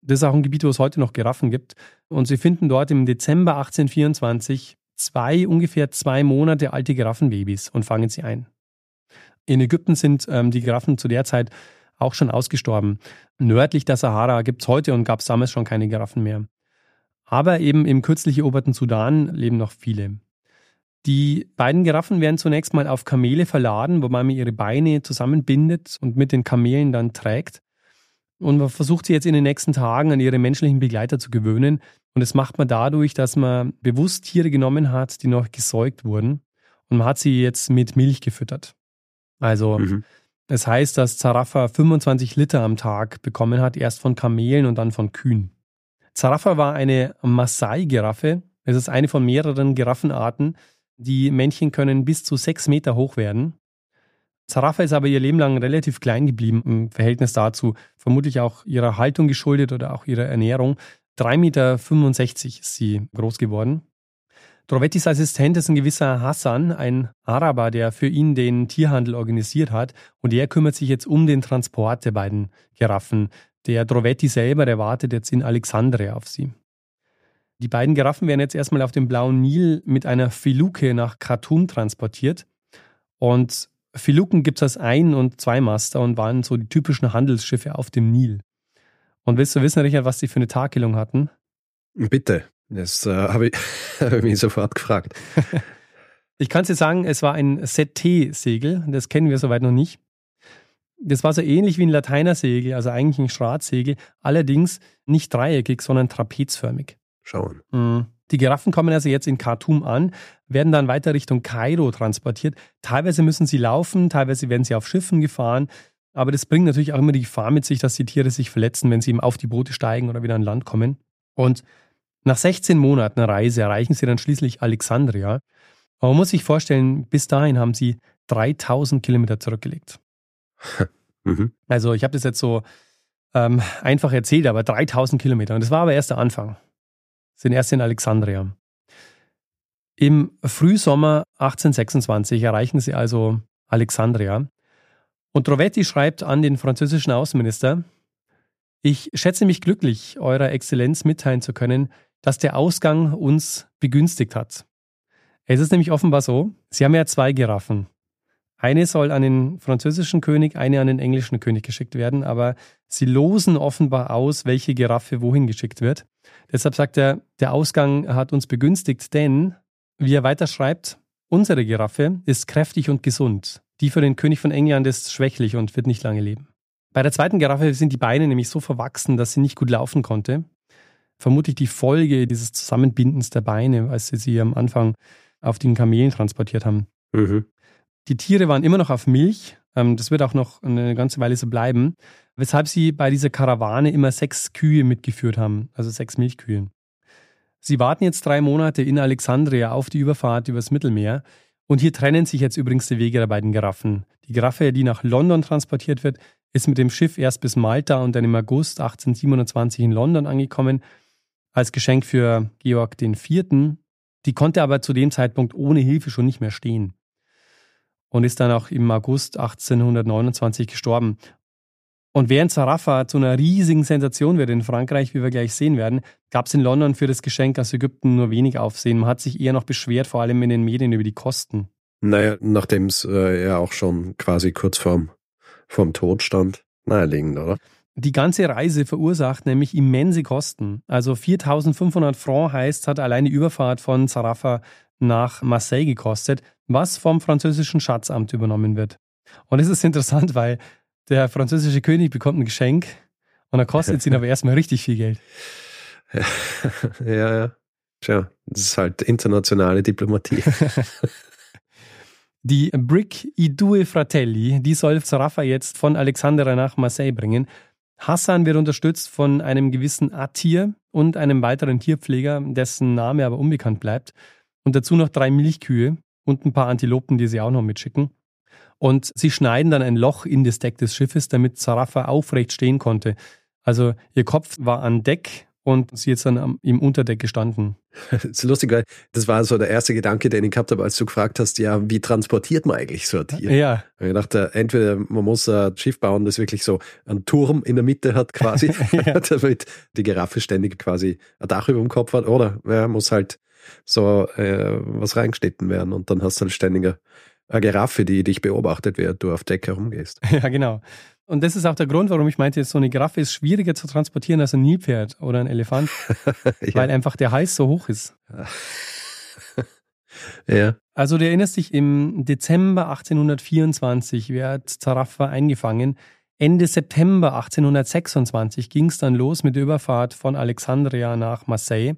B: das ist auch ein Gebiet, wo es heute noch Giraffen gibt. Und sie finden dort im Dezember 1824 zwei ungefähr zwei Monate alte Giraffenbabys und fangen sie ein. In Ägypten sind ähm, die Giraffen zu der Zeit auch schon ausgestorben. Nördlich der Sahara gibt es heute und gab es damals schon keine Giraffen mehr. Aber eben im kürzlich eroberten Sudan leben noch viele. Die beiden Giraffen werden zunächst mal auf Kamele verladen, wobei man ihre Beine zusammenbindet und mit den Kamelen dann trägt. Und man versucht sie jetzt in den nächsten Tagen an ihre menschlichen Begleiter zu gewöhnen. Und das macht man dadurch, dass man bewusst Tiere genommen hat, die noch gesäugt wurden. Und man hat sie jetzt mit Milch gefüttert. Also mhm. das heißt, dass Zarafa 25 Liter am Tag bekommen hat, erst von Kamelen und dann von Kühen. Zarafa war eine Maasai-Giraffe. Es ist eine von mehreren Giraffenarten. Die Männchen können bis zu sechs Meter hoch werden. Zarafa ist aber ihr Leben lang relativ klein geblieben im Verhältnis dazu, vermutlich auch ihrer Haltung geschuldet oder auch ihrer Ernährung. 3,65 Meter ist sie groß geworden. Drovettis Assistent ist ein gewisser Hassan, ein Araber, der für ihn den Tierhandel organisiert hat. Und er kümmert sich jetzt um den Transport der beiden Giraffen. Der Drovetti selber, der wartet jetzt in Alexandria auf sie. Die beiden Giraffen werden jetzt erstmal auf dem blauen Nil mit einer Filuke nach Khartoum transportiert. Und Filuken gibt es als Ein- und Zweimaster und waren so die typischen Handelsschiffe auf dem Nil. Und willst du wissen, Richard, was die für eine Takelung hatten?
A: Bitte. Das äh, habe ich, hab ich mich sofort gefragt.
B: ich kann dir sagen, es war ein ZT-Segel. Das kennen wir soweit noch nicht. Das war so ähnlich wie ein Lateinersegel, also eigentlich ein Schratsegel, allerdings nicht dreieckig, sondern trapezförmig.
A: Schauen.
B: Mhm. Die Giraffen kommen also jetzt in Khartoum an, werden dann weiter Richtung Kairo transportiert. Teilweise müssen sie laufen, teilweise werden sie auf Schiffen gefahren. Aber das bringt natürlich auch immer die Gefahr mit sich, dass die Tiere sich verletzen, wenn sie eben auf die Boote steigen oder wieder an Land kommen. Und nach 16 Monaten Reise erreichen sie dann schließlich Alexandria. Aber man muss sich vorstellen, bis dahin haben sie 3000 Kilometer zurückgelegt.
A: Mhm.
B: Also ich habe das jetzt so ähm, einfach erzählt, aber 3000 Kilometer. Und das war aber erst der Anfang. Sind erst in Alexandria. Im Frühsommer 1826 erreichen sie also Alexandria. Und Trovetti schreibt an den französischen Außenminister, ich schätze mich glücklich, Eurer Exzellenz mitteilen zu können, dass der Ausgang uns begünstigt hat. Es ist nämlich offenbar so, Sie haben ja zwei Giraffen. Eine soll an den französischen König, eine an den englischen König geschickt werden, aber sie losen offenbar aus, welche Giraffe wohin geschickt wird. Deshalb sagt er, der Ausgang hat uns begünstigt, denn, wie er weiter schreibt, unsere Giraffe ist kräftig und gesund. Die für den König von England ist schwächlich und wird nicht lange leben. Bei der zweiten Giraffe sind die Beine nämlich so verwachsen, dass sie nicht gut laufen konnte. Vermutlich die Folge dieses Zusammenbindens der Beine, als sie sie am Anfang auf den Kamelen transportiert haben.
A: Mhm.
B: Die Tiere waren immer noch auf Milch. Ähm, das wird auch noch eine ganze Weile so bleiben. Weshalb sie bei dieser Karawane immer sechs Kühe mitgeführt haben, also sechs Milchkühe. Sie warten jetzt drei Monate in Alexandria auf die Überfahrt übers Mittelmeer. Und hier trennen sich jetzt übrigens die Wege der beiden Giraffen. Die Giraffe, die nach London transportiert wird, ist mit dem Schiff erst bis Malta und dann im August 1827 in London angekommen, als Geschenk für Georg IV. Die konnte aber zu dem Zeitpunkt ohne Hilfe schon nicht mehr stehen und ist dann auch im August 1829 gestorben. Und während Zarafa zu einer riesigen Sensation wird in Frankreich, wie wir gleich sehen werden, gab es in London für das Geschenk aus Ägypten nur wenig Aufsehen. Man hat sich eher noch beschwert, vor allem in den Medien, über die Kosten.
A: Naja, nachdem es äh, ja auch schon quasi kurz vorm, vorm Tod stand. Naheliegend, oder?
B: Die ganze Reise verursacht nämlich immense Kosten. Also 4500 Francs heißt, hat alleine die Überfahrt von Zarafa nach Marseille gekostet, was vom französischen Schatzamt übernommen wird. Und es ist interessant, weil der französische König bekommt ein Geschenk und er kostet es ihn aber erstmal richtig viel Geld.
A: Ja, ja. Tja, das ist halt internationale Diplomatie.
B: Die Brick I Due Fratelli, die soll Zarafa jetzt von Alexandria nach Marseille bringen. Hassan wird unterstützt von einem gewissen Atir und einem weiteren Tierpfleger, dessen Name aber unbekannt bleibt. Und dazu noch drei Milchkühe und ein paar Antilopen, die sie auch noch mitschicken. Und sie schneiden dann ein Loch in das Deck des Schiffes, damit Zarafa aufrecht stehen konnte. Also ihr Kopf war an Deck und sie jetzt dann im Unterdeck gestanden.
A: Das ist lustig, weil das war so der erste Gedanke, den ich gehabt habe, als du gefragt hast, ja, wie transportiert man eigentlich so ein Tier?
B: Ja.
A: Ich dachte, entweder man muss ein Schiff bauen, das wirklich so einen Turm in der Mitte hat quasi, ja. damit die Giraffe ständig quasi ein Dach über dem Kopf hat, oder ja, muss halt so äh, was reingeschnitten werden und dann hast du halt ständig eine Giraffe, die dich beobachtet, während du auf Deck herumgehst.
B: Ja, genau. Und das ist auch der Grund, warum ich meinte, so eine Giraffe ist schwieriger zu transportieren als ein Nilpferd oder ein Elefant, ja. weil einfach der Hals so hoch ist.
A: ja.
B: Also du erinnerst dich, im Dezember 1824 wird Zarafa eingefangen. Ende September 1826 ging es dann los mit der Überfahrt von Alexandria nach Marseille.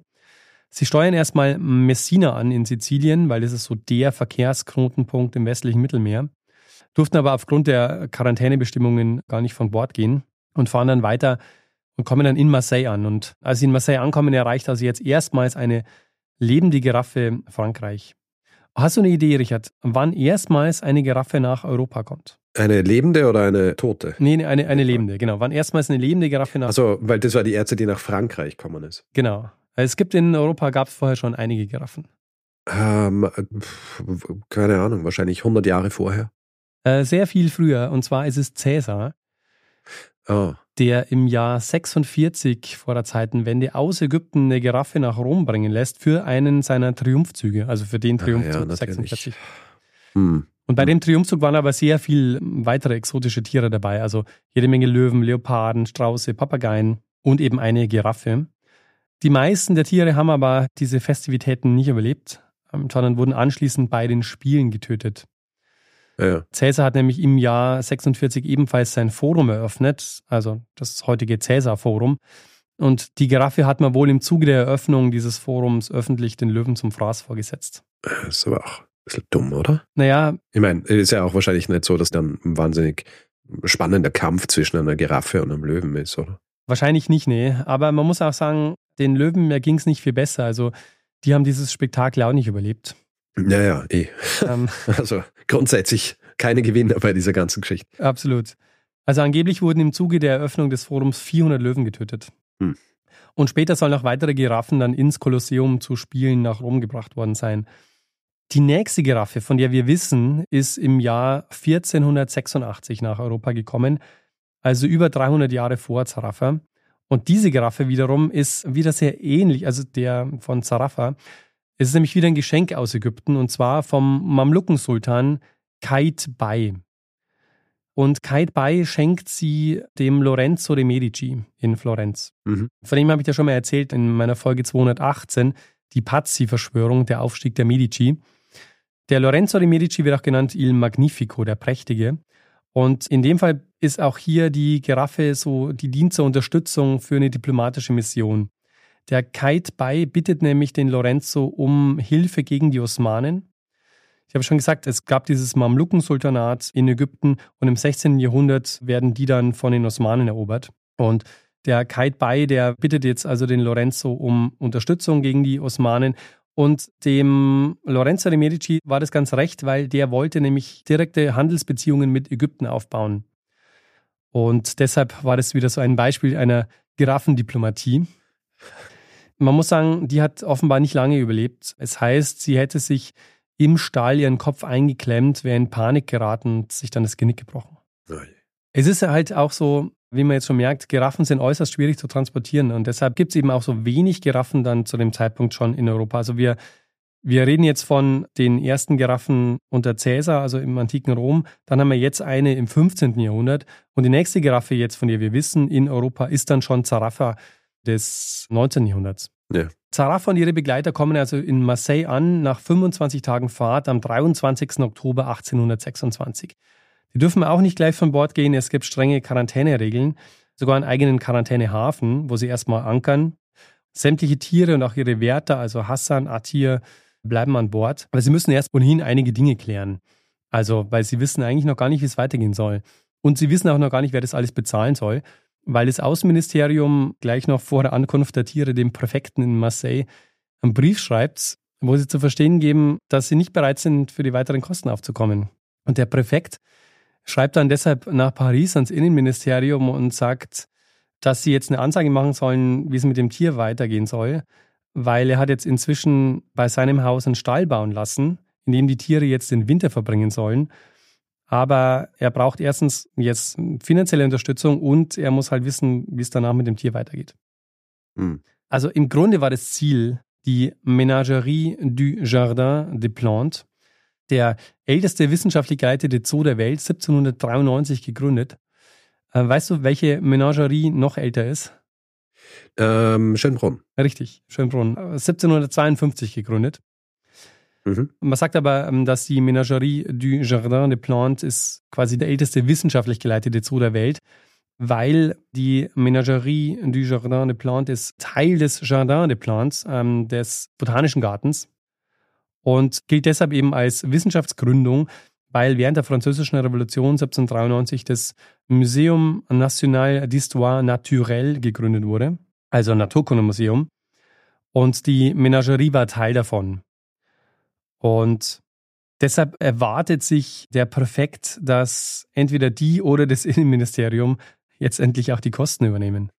B: Sie steuern erstmal Messina an in Sizilien, weil das ist so der Verkehrsknotenpunkt im westlichen Mittelmeer durften aber aufgrund der Quarantänebestimmungen gar nicht von Bord gehen und fahren dann weiter und kommen dann in Marseille an. Und als sie in Marseille ankommen, erreicht also jetzt erstmals eine lebende Giraffe Frankreich. Hast du eine Idee, Richard, wann erstmals eine Giraffe nach Europa kommt?
A: Eine lebende oder eine tote?
B: Nee, eine, eine lebende, genau. Wann erstmals eine lebende Giraffe nach
A: Also, weil das war die erste, die nach Frankreich gekommen ist.
B: Genau. Es gibt in Europa, gab es vorher schon einige Giraffen.
A: Ähm, keine Ahnung, wahrscheinlich 100 Jahre vorher.
B: Äh, sehr viel früher, und zwar ist es Cäsar,
A: oh.
B: der im Jahr 46 vor der Zeitenwende aus Ägypten eine Giraffe nach Rom bringen lässt für einen seiner Triumphzüge, also für den Triumphzug
A: ah, ja,
B: 46.
A: Hm.
B: Und bei dem Triumphzug waren aber sehr viel weitere exotische Tiere dabei, also jede Menge Löwen, Leoparden, Strauße, Papageien und eben eine Giraffe. Die meisten der Tiere haben aber diese Festivitäten nicht überlebt, ähm, sondern wurden anschließend bei den Spielen getötet.
A: Ja.
B: Cäsar hat nämlich im Jahr 46 ebenfalls sein Forum eröffnet, also das heutige Cäsar-Forum. Und die Giraffe hat man wohl im Zuge der Eröffnung dieses Forums öffentlich den Löwen zum Fraß vorgesetzt.
A: Das ist aber auch ein bisschen dumm, oder?
B: Naja.
A: Ich meine, ist ja auch wahrscheinlich nicht so, dass dann ein wahnsinnig spannender Kampf zwischen einer Giraffe und einem Löwen ist, oder?
B: Wahrscheinlich nicht, nee. Aber man muss auch sagen, den Löwen ging es nicht viel besser. Also die haben dieses Spektakel auch nicht überlebt.
A: Ja, ja, eh.
B: Ähm,
A: also grundsätzlich keine Gewinner bei dieser ganzen Geschichte.
B: Absolut. Also angeblich wurden im Zuge der Eröffnung des Forums 400 Löwen getötet. Hm. Und später sollen auch weitere Giraffen dann ins Kolosseum zu Spielen nach Rom gebracht worden sein. Die nächste Giraffe, von der wir wissen, ist im Jahr 1486 nach Europa gekommen, also über 300 Jahre vor Zarafa. Und diese Giraffe wiederum ist wieder sehr ähnlich, also der von Zarafa. Es ist nämlich wieder ein Geschenk aus Ägypten und zwar vom Mamlukensultan Kait Bay. Und Kait Bay schenkt sie dem Lorenzo de Medici in Florenz. Mhm. Von dem habe ich ja schon mal erzählt in meiner Folge 218, die Pazzi-Verschwörung, der Aufstieg der Medici. Der Lorenzo de Medici wird auch genannt Il Magnifico, der Prächtige. Und in dem Fall ist auch hier die Giraffe so, die dient zur Unterstützung für eine diplomatische Mission. Der Kite Bay bittet nämlich den Lorenzo um Hilfe gegen die Osmanen. Ich habe schon gesagt, es gab dieses Mamluken-Sultanat in Ägypten und im 16. Jahrhundert werden die dann von den Osmanen erobert. Und der Kite Bay, der bittet jetzt also den Lorenzo um Unterstützung gegen die Osmanen und dem Lorenzo de Medici war das ganz recht, weil der wollte nämlich direkte Handelsbeziehungen mit Ägypten aufbauen. Und deshalb war das wieder so ein Beispiel einer Giraffendiplomatie. Man muss sagen, die hat offenbar nicht lange überlebt. Es heißt, sie hätte sich im Stall ihren Kopf eingeklemmt, wäre in Panik geraten und sich dann das Genick gebrochen. Nein. Es ist halt auch so, wie man jetzt schon merkt, Giraffen sind äußerst schwierig zu transportieren und deshalb gibt es eben auch so wenig Giraffen dann zu dem Zeitpunkt schon in Europa. Also wir, wir reden jetzt von den ersten Giraffen unter Cäsar, also im antiken Rom. Dann haben wir jetzt eine im 15. Jahrhundert und die nächste Giraffe jetzt, von der wir wissen, in Europa ist dann schon Zarafa des 19. Jahrhunderts. Ja. Zarafa und ihre Begleiter kommen also in Marseille an nach 25 Tagen Fahrt am 23. Oktober 1826. Die dürfen auch nicht gleich von Bord gehen. Es gibt strenge Quarantäneregeln, sogar einen eigenen Quarantänehafen, wo sie erstmal ankern. Sämtliche Tiere und auch ihre Wärter, also Hassan, Atir, bleiben an Bord. Aber sie müssen erst ohnehin einige Dinge klären. Also, weil sie wissen eigentlich noch gar nicht, wie es weitergehen soll. Und sie wissen auch noch gar nicht, wer das alles bezahlen soll, weil das Außenministerium gleich noch vor der Ankunft der Tiere dem Präfekten in Marseille einen Brief schreibt, wo sie zu verstehen geben, dass sie nicht bereit sind, für die weiteren Kosten aufzukommen. Und der Präfekt schreibt dann deshalb nach Paris ans Innenministerium und sagt, dass sie jetzt eine Ansage machen sollen, wie es mit dem Tier weitergehen soll, weil er hat jetzt inzwischen bei seinem Haus einen Stall bauen lassen, in dem die Tiere jetzt den Winter verbringen sollen. Aber er braucht erstens jetzt finanzielle Unterstützung und er muss halt wissen, wie es danach mit dem Tier weitergeht. Mhm. Also im Grunde war das Ziel die Ménagerie du Jardin des Plantes, der älteste wissenschaftlich geleitete Zoo der Welt, 1793 gegründet. Äh, weißt du, welche Menagerie noch älter ist?
A: Ähm, Schönbrunn.
B: Richtig, Schönbrunn. 1752 äh, gegründet. Mhm. Man sagt aber, ähm, dass die Menagerie du Jardin des Plantes ist quasi der älteste wissenschaftlich geleitete Zoo der Welt, weil die Menagerie du Jardin des Plantes ist Teil des Jardin des Plantes, ähm, des Botanischen Gartens und gilt deshalb eben als Wissenschaftsgründung, weil während der Französischen Revolution 1793 das Museum National d'Histoire Naturelle gegründet wurde, also ein Naturkundemuseum. Und die Menagerie war Teil davon. Und deshalb erwartet sich der Präfekt, dass entweder die oder das Innenministerium jetzt endlich auch die Kosten übernehmen.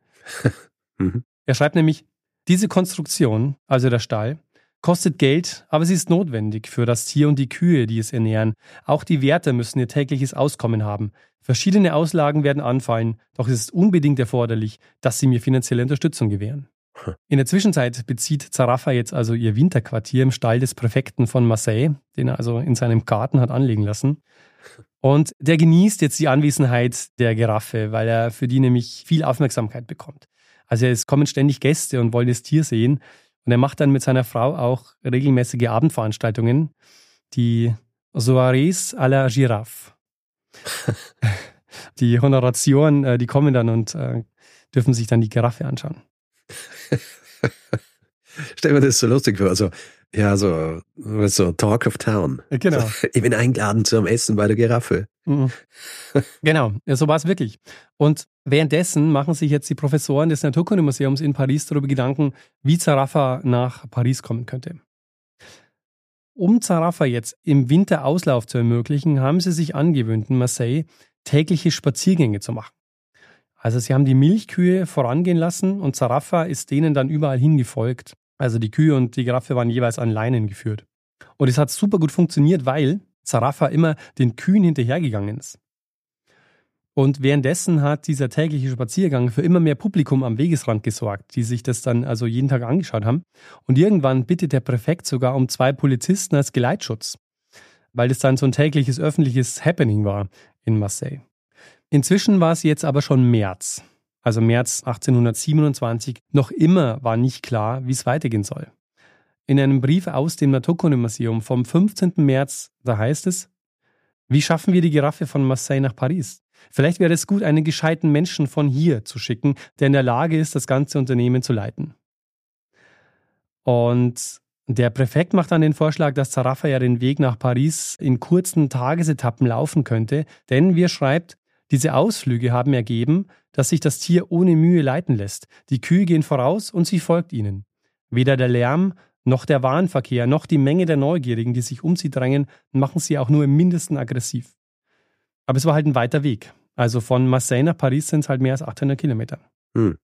B: mhm. Er schreibt nämlich, diese Konstruktion, also der Stall, kostet Geld, aber sie ist notwendig für das Tier und die Kühe, die es ernähren. Auch die Wärter müssen ihr tägliches Auskommen haben. Verschiedene Auslagen werden anfallen, doch es ist unbedingt erforderlich, dass sie mir finanzielle Unterstützung gewähren. Hm. In der Zwischenzeit bezieht Zarafa jetzt also ihr Winterquartier im Stall des Präfekten von Marseille, den er also in seinem Garten hat anlegen lassen. Und der genießt jetzt die Anwesenheit der Giraffe, weil er für die nämlich viel Aufmerksamkeit bekommt. Also es kommen ständig Gäste und wollen das Tier sehen. Und er macht dann mit seiner Frau auch regelmäßige Abendveranstaltungen, die Soirees à la Giraffe. die Honoration, äh, die kommen dann und äh, dürfen sich dann die Giraffe anschauen.
A: Stell mir das so lustig vor. Also, ja, so, so Talk of Town.
B: Genau.
A: So, ich bin eingeladen zum Essen bei der Giraffe. Mhm.
B: genau, so war es wirklich. Und währenddessen machen sich jetzt die Professoren des Naturkundemuseums in Paris darüber Gedanken, wie Zarafa nach Paris kommen könnte. Um Zarafa jetzt im Winter Auslauf zu ermöglichen, haben sie sich angewöhnt in Marseille, tägliche Spaziergänge zu machen. Also sie haben die Milchkühe vorangehen lassen und Zarafa ist denen dann überall hingefolgt. Also die Kühe und die Giraffe waren jeweils an Leinen geführt. Und es hat super gut funktioniert, weil Zarafa immer den Kühen hinterhergegangen ist. Und währenddessen hat dieser tägliche Spaziergang für immer mehr Publikum am Wegesrand gesorgt, die sich das dann also jeden Tag angeschaut haben. Und irgendwann bittet der Präfekt sogar um zwei Polizisten als Geleitschutz, weil das dann so ein tägliches öffentliches Happening war in Marseille. Inzwischen war es jetzt aber schon März, also März 1827. Noch immer war nicht klar, wie es weitergehen soll. In einem Brief aus dem Naturkundemuseum vom 15. März, da heißt es, wie schaffen wir die Giraffe von Marseille nach Paris? Vielleicht wäre es gut, einen gescheiten Menschen von hier zu schicken, der in der Lage ist, das ganze Unternehmen zu leiten. Und der Präfekt macht dann den Vorschlag, dass Zarafa ja den Weg nach Paris in kurzen Tagesetappen laufen könnte, denn, wie er schreibt, diese Ausflüge haben ergeben, dass sich das Tier ohne Mühe leiten lässt. Die Kühe gehen voraus und sie folgt ihnen. Weder der Lärm noch der Warenverkehr noch die Menge der Neugierigen, die sich um sie drängen, machen sie auch nur im mindesten aggressiv. Aber es war halt ein weiter Weg. Also von Marseille nach Paris sind es halt mehr als 800 Kilometer. Hm.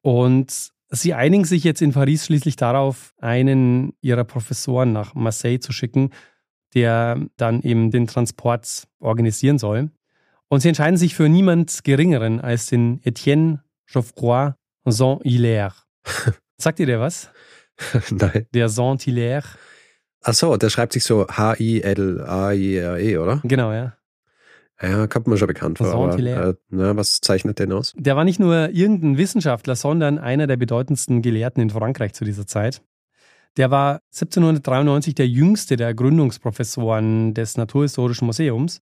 B: Und sie einigen sich jetzt in Paris schließlich darauf, einen ihrer Professoren nach Marseille zu schicken, der dann eben den Transport organisieren soll. Und sie entscheiden sich für niemand Geringeren als den Etienne Geoffroy Saint-Hilaire. Sagt ihr der was?
A: Nein.
B: Der Saint-Hilaire.
A: Ach so, der schreibt sich so H-I-L-A-I-R-E, oder?
B: Genau, ja.
A: Ja, kommt mir schon bekannt vor. Aber, äh, na, was zeichnet den aus?
B: Der war nicht nur irgendein Wissenschaftler, sondern einer der bedeutendsten Gelehrten in Frankreich zu dieser Zeit. Der war 1793 der jüngste der Gründungsprofessoren des Naturhistorischen Museums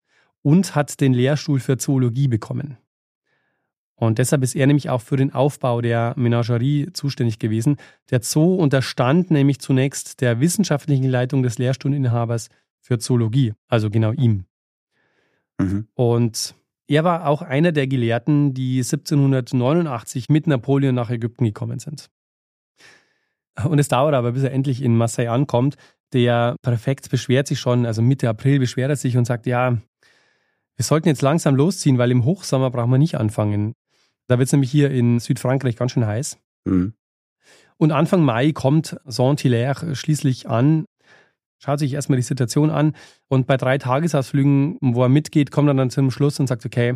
B: und hat den Lehrstuhl für Zoologie bekommen. Und deshalb ist er nämlich auch für den Aufbau der Menagerie zuständig gewesen. Der Zoo unterstand nämlich zunächst der wissenschaftlichen Leitung des Lehrstuhlinhabers für Zoologie, also genau ihm. Mhm. Und er war auch einer der Gelehrten, die 1789 mit Napoleon nach Ägypten gekommen sind. Und es dauert aber, bis er endlich in Marseille ankommt. Der Präfekt beschwert sich schon, also Mitte April beschwert er sich und sagt, ja, wir sollten jetzt langsam losziehen, weil im Hochsommer brauchen wir nicht anfangen. Da wird es nämlich hier in Südfrankreich ganz schön heiß. Mhm. Und Anfang Mai kommt Saint-Hilaire schließlich an schaut sich erstmal die Situation an und bei drei Tagesausflügen, wo er mitgeht, kommt er dann zum Schluss und sagt, okay,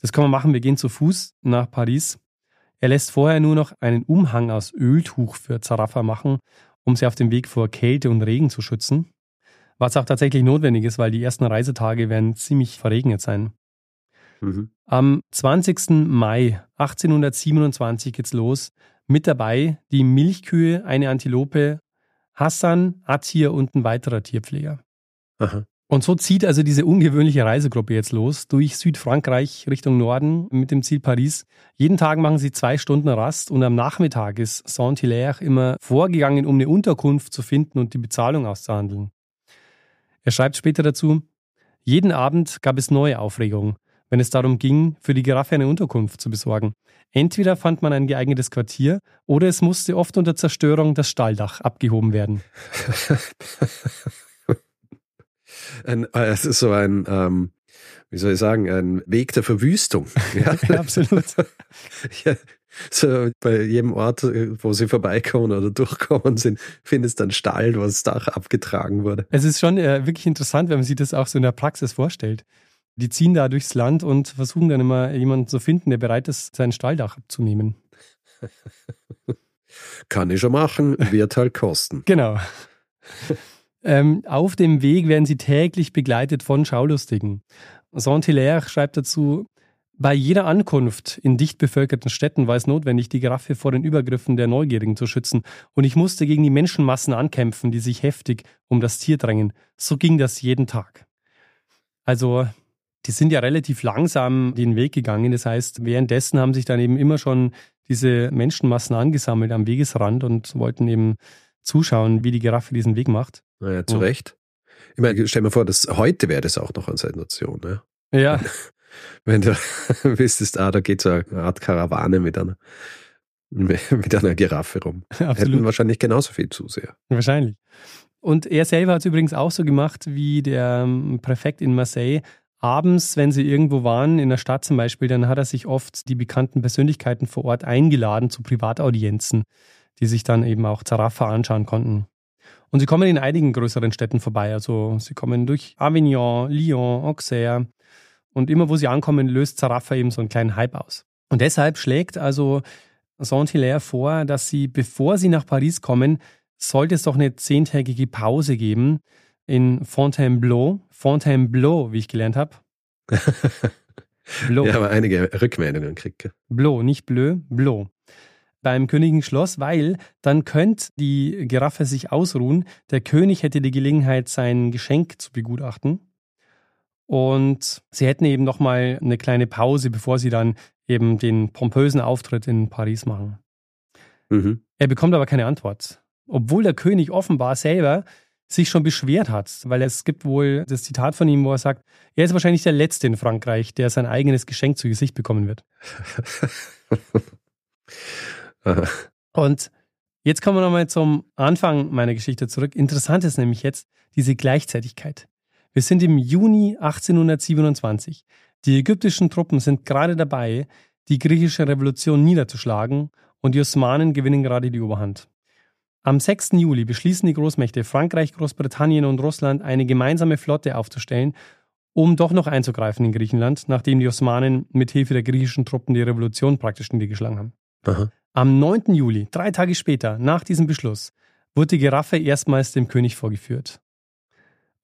B: das können wir machen, wir gehen zu Fuß nach Paris. Er lässt vorher nur noch einen Umhang aus Öltuch für Zarafa machen, um sie auf dem Weg vor Kälte und Regen zu schützen. Was auch tatsächlich notwendig ist, weil die ersten Reisetage werden ziemlich verregnet sein. Mhm. Am 20. Mai 1827 geht's los. Mit dabei die Milchkühe, eine Antilope Hassan, Atir und ein weiterer Tierpfleger. Aha. Und so zieht also diese ungewöhnliche Reisegruppe jetzt los durch Südfrankreich Richtung Norden mit dem Ziel Paris. Jeden Tag machen sie zwei Stunden Rast und am Nachmittag ist Saint-Hilaire immer vorgegangen, um eine Unterkunft zu finden und die Bezahlung auszuhandeln. Er schreibt später dazu, jeden Abend gab es neue Aufregungen wenn es darum ging, für die Giraffe eine Unterkunft zu besorgen. Entweder fand man ein geeignetes Quartier oder es musste oft unter Zerstörung das Stalldach abgehoben werden.
A: ein, äh, es ist so ein, ähm, wie soll ich sagen, ein Weg der Verwüstung.
B: Ja, ja absolut.
A: ja, so bei jedem Ort, wo sie vorbeikommen oder durchkommen sind, findest du einen Stall, wo das Dach abgetragen wurde.
B: Es ist schon äh, wirklich interessant, wenn man sich das auch so in der Praxis vorstellt. Die ziehen da durchs Land und versuchen dann immer jemanden zu finden, der bereit ist, sein Stalldach abzunehmen.
A: Kann ich schon machen, wird halt kosten.
B: Genau. ähm, auf dem Weg werden sie täglich begleitet von Schaulustigen. Saint-Hilaire schreibt dazu, bei jeder Ankunft in dicht bevölkerten Städten war es notwendig, die Giraffe vor den Übergriffen der Neugierigen zu schützen, und ich musste gegen die Menschenmassen ankämpfen, die sich heftig um das Tier drängen. So ging das jeden Tag. Also die sind ja relativ langsam den Weg gegangen. Das heißt, währenddessen haben sich dann eben immer schon diese Menschenmassen angesammelt am Wegesrand und wollten eben zuschauen, wie die Giraffe diesen Weg macht.
A: Naja, zu Recht. Ich meine, stell mir vor, dass heute wäre das auch noch eine Sensation. Ne?
B: Ja.
A: Wenn du wüsstest, ah, da geht so eine Art Karawane mit einer, mit einer Giraffe rum. Absolut. Hätten wahrscheinlich genauso viel Zuseher.
B: Wahrscheinlich. Und er selber hat es übrigens auch so gemacht wie der ähm, Präfekt in Marseille abends, wenn sie irgendwo waren, in der Stadt zum Beispiel, dann hat er sich oft die bekannten Persönlichkeiten vor Ort eingeladen zu Privataudienzen, die sich dann eben auch Zarafa anschauen konnten. Und sie kommen in einigen größeren Städten vorbei. Also sie kommen durch Avignon, Lyon, Auxerre. Und immer wo sie ankommen, löst Zarafa eben so einen kleinen Hype aus. Und deshalb schlägt also Saint-Hilaire vor, dass sie, bevor sie nach Paris kommen, sollte es doch eine zehntägige Pause geben in Fontainebleau. Fontainebleau, wie ich gelernt habe.
A: Blo. Ja, aber einige Rückmeldungen kriegt.
B: Blo, nicht Bleu, Blo. Beim Königen Schloss, weil dann könnte die Giraffe sich ausruhen. Der König hätte die Gelegenheit, sein Geschenk zu begutachten. Und sie hätten eben nochmal eine kleine Pause, bevor sie dann eben den pompösen Auftritt in Paris machen. Mhm. Er bekommt aber keine Antwort. Obwohl der König offenbar selber sich schon beschwert hat, weil es gibt wohl das Zitat von ihm, wo er sagt, er ist wahrscheinlich der Letzte in Frankreich, der sein eigenes Geschenk zu Gesicht bekommen wird. Und jetzt kommen wir nochmal zum Anfang meiner Geschichte zurück. Interessant ist nämlich jetzt diese Gleichzeitigkeit. Wir sind im Juni 1827. Die ägyptischen Truppen sind gerade dabei, die griechische Revolution niederzuschlagen und die Osmanen gewinnen gerade die Oberhand. Am 6. Juli beschließen die Großmächte Frankreich, Großbritannien und Russland eine gemeinsame Flotte aufzustellen, um doch noch einzugreifen in Griechenland, nachdem die Osmanen mit Hilfe der griechischen Truppen die Revolution praktisch niedergeschlagen haben. Aha. Am 9. Juli, drei Tage später, nach diesem Beschluss, wurde die Giraffe erstmals dem König vorgeführt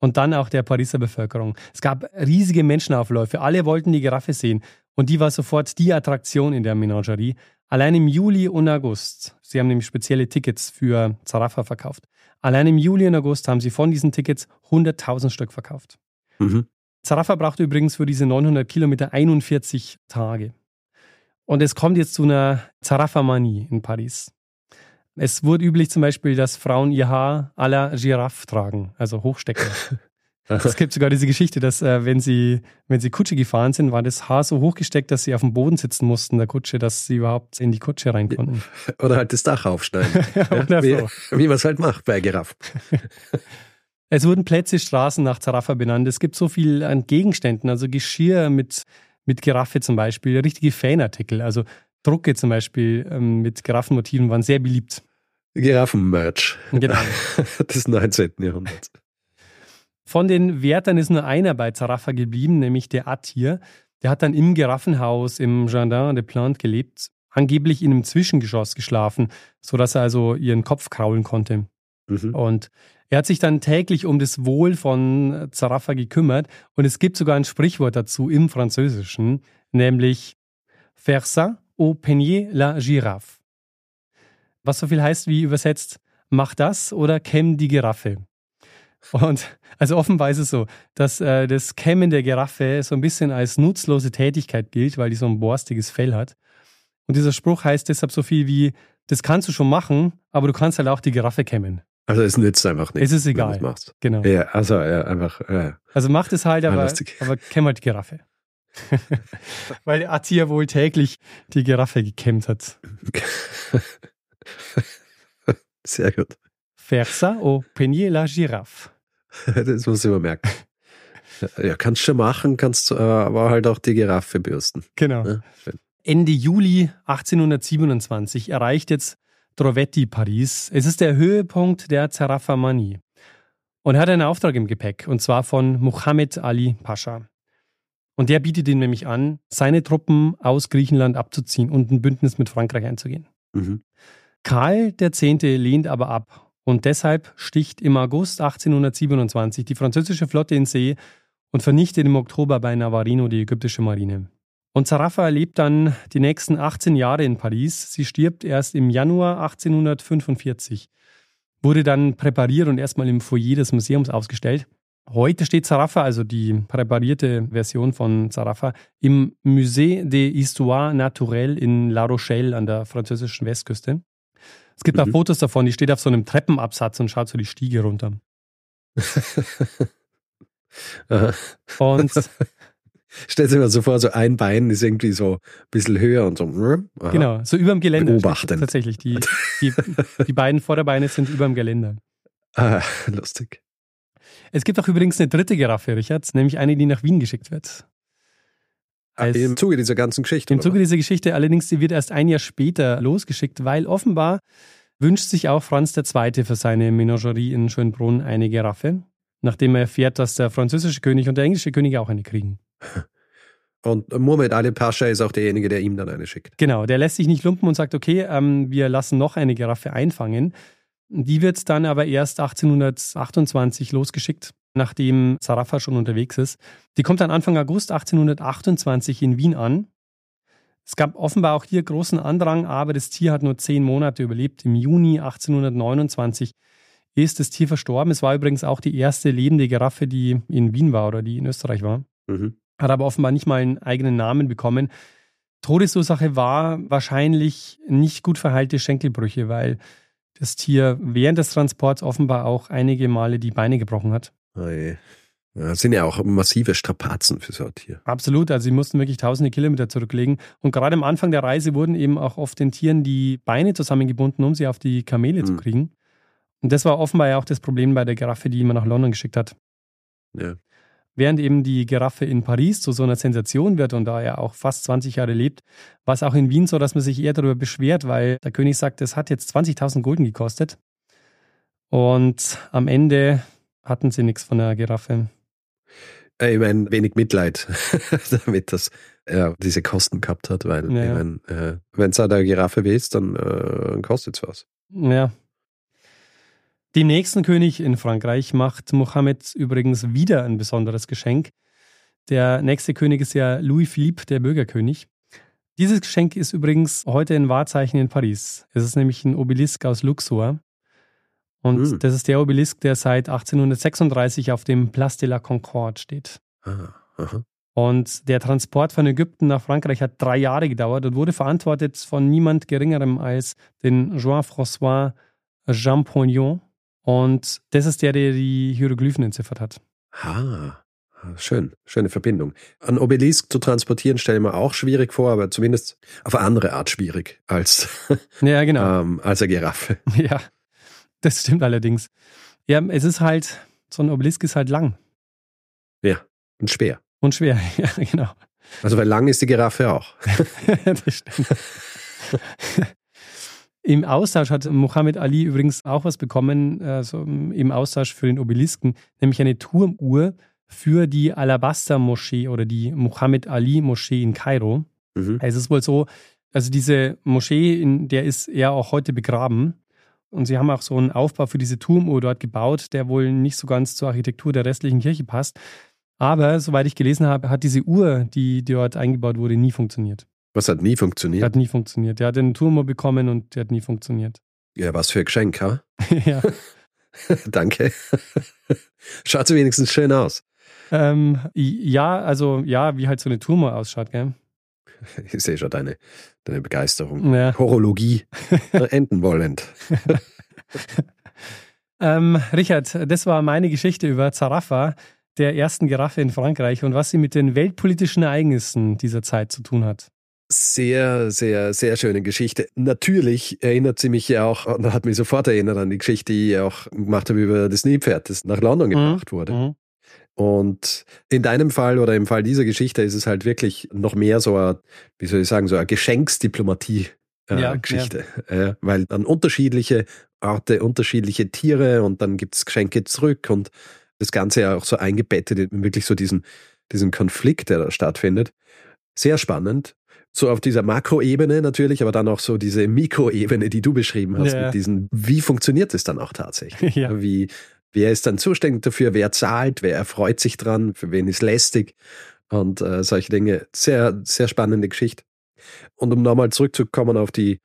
B: und dann auch der Pariser Bevölkerung. Es gab riesige Menschenaufläufe, alle wollten die Giraffe sehen und die war sofort die Attraktion in der Menagerie. Allein im Juli und August, sie haben nämlich spezielle Tickets für Zarafa verkauft. Allein im Juli und August haben sie von diesen Tickets 100.000 Stück verkauft. Mhm. Zarafa braucht übrigens für diese 900 Kilometer 41 Tage. Und es kommt jetzt zu einer Zarafa-Manie in Paris. Es wurde üblich zum Beispiel, dass Frauen ihr Haar à la Giraffe tragen, also hochstecken. es gibt sogar diese Geschichte, dass äh, wenn sie wenn sie Kutsche gefahren sind, war das Haar so hochgesteckt, dass sie auf dem Boden sitzen mussten der Kutsche, dass sie überhaupt in die Kutsche rein konnten.
A: Oder halt das Dach aufschneiden. ja, wie, wie man es halt macht bei Giraffen.
B: es wurden Plätze, Straßen nach Zarafa benannt. Es gibt so viel an Gegenständen, also Geschirr mit mit Giraffe zum Beispiel, richtige Fanartikel, also Drucke zum Beispiel ähm, mit Giraffenmotiven waren sehr beliebt.
A: Giraffenmerch.
B: Genau.
A: des 19. Jahrhunderts.
B: Von den Wärtern ist nur einer bei Zarafa geblieben, nämlich der Attir. Der hat dann im Giraffenhaus im Jardin des Plantes gelebt, angeblich in einem Zwischengeschoss geschlafen, sodass er also ihren Kopf kraulen konnte. Mhm. Und er hat sich dann täglich um das Wohl von Zarafa gekümmert und es gibt sogar ein Sprichwort dazu im Französischen, nämlich Faire ça au peigner la girafe was so viel heißt wie übersetzt, mach das oder kämm die Giraffe. Und also offenbar ist es so, dass äh, das Kämmen der Giraffe so ein bisschen als nutzlose Tätigkeit gilt, weil die so ein borstiges Fell hat. Und dieser Spruch heißt deshalb so viel wie, das kannst du schon machen, aber du kannst halt auch die Giraffe kämmen.
A: Also es nützt einfach nicht.
B: Es ist egal.
A: Wenn machst.
B: Genau.
A: Ja, also ja, einfach. Ja.
B: Also macht es halt, aber, aber kämm halt die Giraffe. weil Atia wohl täglich die Giraffe gekämmt hat.
A: Sehr gut.
B: Versa au Penier la Giraffe.
A: das muss ich mir merken. Ja, kannst schon machen, kannst äh, aber halt auch die Giraffe bürsten.
B: Genau. Ja, Ende Juli 1827 erreicht jetzt Drovetti Paris. Es ist der Höhepunkt der Zarafamanie. Und er hat einen Auftrag im Gepäck, und zwar von Muhammad Ali Pascha. Und der bietet ihm nämlich an, seine Truppen aus Griechenland abzuziehen und ein Bündnis mit Frankreich einzugehen. Mhm. Karl X. lehnt aber ab und deshalb sticht im August 1827 die französische Flotte in See und vernichtet im Oktober bei Navarino die ägyptische Marine. Und Zarafa lebt dann die nächsten 18 Jahre in Paris. Sie stirbt erst im Januar 1845, wurde dann präpariert und erstmal im Foyer des Museums ausgestellt. Heute steht Zarafa, also die präparierte Version von Zarafa, im Musée des Histoires Naturelles in La Rochelle an der französischen Westküste. Es gibt mhm. da Fotos davon, die steht auf so einem Treppenabsatz und schaut so die Stiege runter.
A: und Stellt sich mal so vor, so ein Bein ist irgendwie so ein bisschen höher und so. Hm?
B: Aha. Genau, so über dem Geländer.
A: Beobachten.
B: Tatsächlich. Die, die, die beiden Vorderbeine sind über dem Geländer.
A: Ah, lustig.
B: Es gibt auch übrigens eine dritte Giraffe, Richard, nämlich eine, die nach Wien geschickt wird.
A: Als Im Zuge dieser ganzen Geschichte.
B: Im Zuge dieser Geschichte, allerdings, die wird erst ein Jahr später losgeschickt, weil offenbar wünscht sich auch Franz II. für seine Menagerie in Schönbrunn eine Giraffe, nachdem er erfährt, dass der französische König und der englische König auch eine kriegen.
A: Und Muhammad Ali Pascha ist auch derjenige, der ihm dann eine schickt.
B: Genau, der lässt sich nicht lumpen und sagt, okay, ähm, wir lassen noch eine Giraffe einfangen. Die wird dann aber erst 1828 losgeschickt, nachdem Zarafa schon unterwegs ist. Die kommt dann Anfang August 1828 in Wien an. Es gab offenbar auch hier großen Andrang, aber das Tier hat nur zehn Monate überlebt. Im Juni 1829 ist das Tier verstorben. Es war übrigens auch die erste lebende Giraffe, die in Wien war oder die in Österreich war. Mhm. Hat aber offenbar nicht mal einen eigenen Namen bekommen. Todesursache war wahrscheinlich nicht gut verheilte Schenkelbrüche, weil das Tier während des Transports offenbar auch einige Male die Beine gebrochen hat.
A: Oh das sind ja auch massive Strapazen für so ein Tier.
B: Absolut, also sie mussten wirklich tausende Kilometer zurücklegen. Und gerade am Anfang der Reise wurden eben auch oft den Tieren die Beine zusammengebunden, um sie auf die Kamele mhm. zu kriegen. Und das war offenbar ja auch das Problem bei der Giraffe, die man nach London geschickt hat. Ja. Während eben die Giraffe in Paris zu so einer Sensation wird und da er auch fast 20 Jahre lebt, war es auch in Wien so, dass man sich eher darüber beschwert, weil der König sagt, es hat jetzt 20.000 Gulden gekostet. Und am Ende hatten sie nichts von der Giraffe.
A: Ich meine, wenig Mitleid damit, dass er diese Kosten gehabt hat, weil ja. ich meine, äh, wenn es eine Giraffe willst, dann äh, kostet es was.
B: Ja, dem nächsten König in Frankreich macht Mohammed übrigens wieder ein besonderes Geschenk. Der nächste König ist ja Louis Philippe, der Bürgerkönig. Dieses Geschenk ist übrigens heute ein Wahrzeichen in Paris. Es ist nämlich ein Obelisk aus Luxor. Und mhm. das ist der Obelisk, der seit 1836 auf dem Place de la Concorde steht. Ah, und der Transport von Ägypten nach Frankreich hat drei Jahre gedauert und wurde verantwortet von niemand Geringerem als den Jean-François Jean Pognon. Und das ist der, der die Hieroglyphen entziffert hat.
A: Ah, schön, schöne Verbindung. Ein Obelisk zu transportieren stelle ich mir auch schwierig vor, aber zumindest auf eine andere Art schwierig als,
B: ja, genau.
A: ähm, als eine Giraffe.
B: Ja, das stimmt allerdings. Ja, es ist halt, so ein Obelisk ist halt lang.
A: Ja, und schwer.
B: Und schwer, ja, genau.
A: Also, weil lang ist die Giraffe auch. das stimmt.
B: Im Austausch hat Muhammad Ali übrigens auch was bekommen, also im Austausch für den Obelisken, nämlich eine Turmuhr für die Alabaster-Moschee oder die Muhammad Ali-Moschee in Kairo. Mhm. Es ist wohl so, also diese Moschee, in der ist er auch heute begraben. Und sie haben auch so einen Aufbau für diese Turmuhr dort gebaut, der wohl nicht so ganz zur Architektur der restlichen Kirche passt. Aber soweit ich gelesen habe, hat diese Uhr, die dort eingebaut wurde, nie funktioniert.
A: Was hat nie funktioniert?
B: Hat nie funktioniert. Der hat einen Turm bekommen und der hat nie funktioniert.
A: Ja, was für ein Geschenk, ha?
B: ja.
A: Danke. Schaut wenigstens schön aus.
B: Ähm, ja, also ja, wie halt so eine Turm ausschaut, gell?
A: Ich sehe schon deine, deine Begeisterung. Ja. Horologie enden wollend.
B: ähm, Richard, das war meine Geschichte über Zarafa, der ersten Giraffe in Frankreich und was sie mit den weltpolitischen Ereignissen dieser Zeit zu tun hat.
A: Sehr, sehr, sehr schöne Geschichte. Natürlich erinnert sie mich ja auch, und hat mich sofort erinnert an die Geschichte, die ich auch gemacht habe über das Nilpferd, das nach London mhm. gebracht wurde. Mhm. Und in deinem Fall oder im Fall dieser Geschichte ist es halt wirklich noch mehr so eine, wie soll ich sagen, so eine Geschenksdiplomatie. Äh, ja, Geschichte, ja. Äh, weil dann unterschiedliche Orte, unterschiedliche Tiere und dann gibt es Geschenke zurück und das Ganze ja auch so eingebettet in wirklich so diesen, diesen Konflikt, der da stattfindet. Sehr spannend so auf dieser Makroebene natürlich, aber dann auch so diese Mikroebene, die du beschrieben hast, ja. mit diesen, wie funktioniert es dann auch tatsächlich? Ja. Wie, wer ist dann zuständig dafür, wer zahlt, wer erfreut sich dran, für wen ist lästig und äh, solche Dinge. Sehr, sehr spannende Geschichte. Und um nochmal zurückzukommen auf die,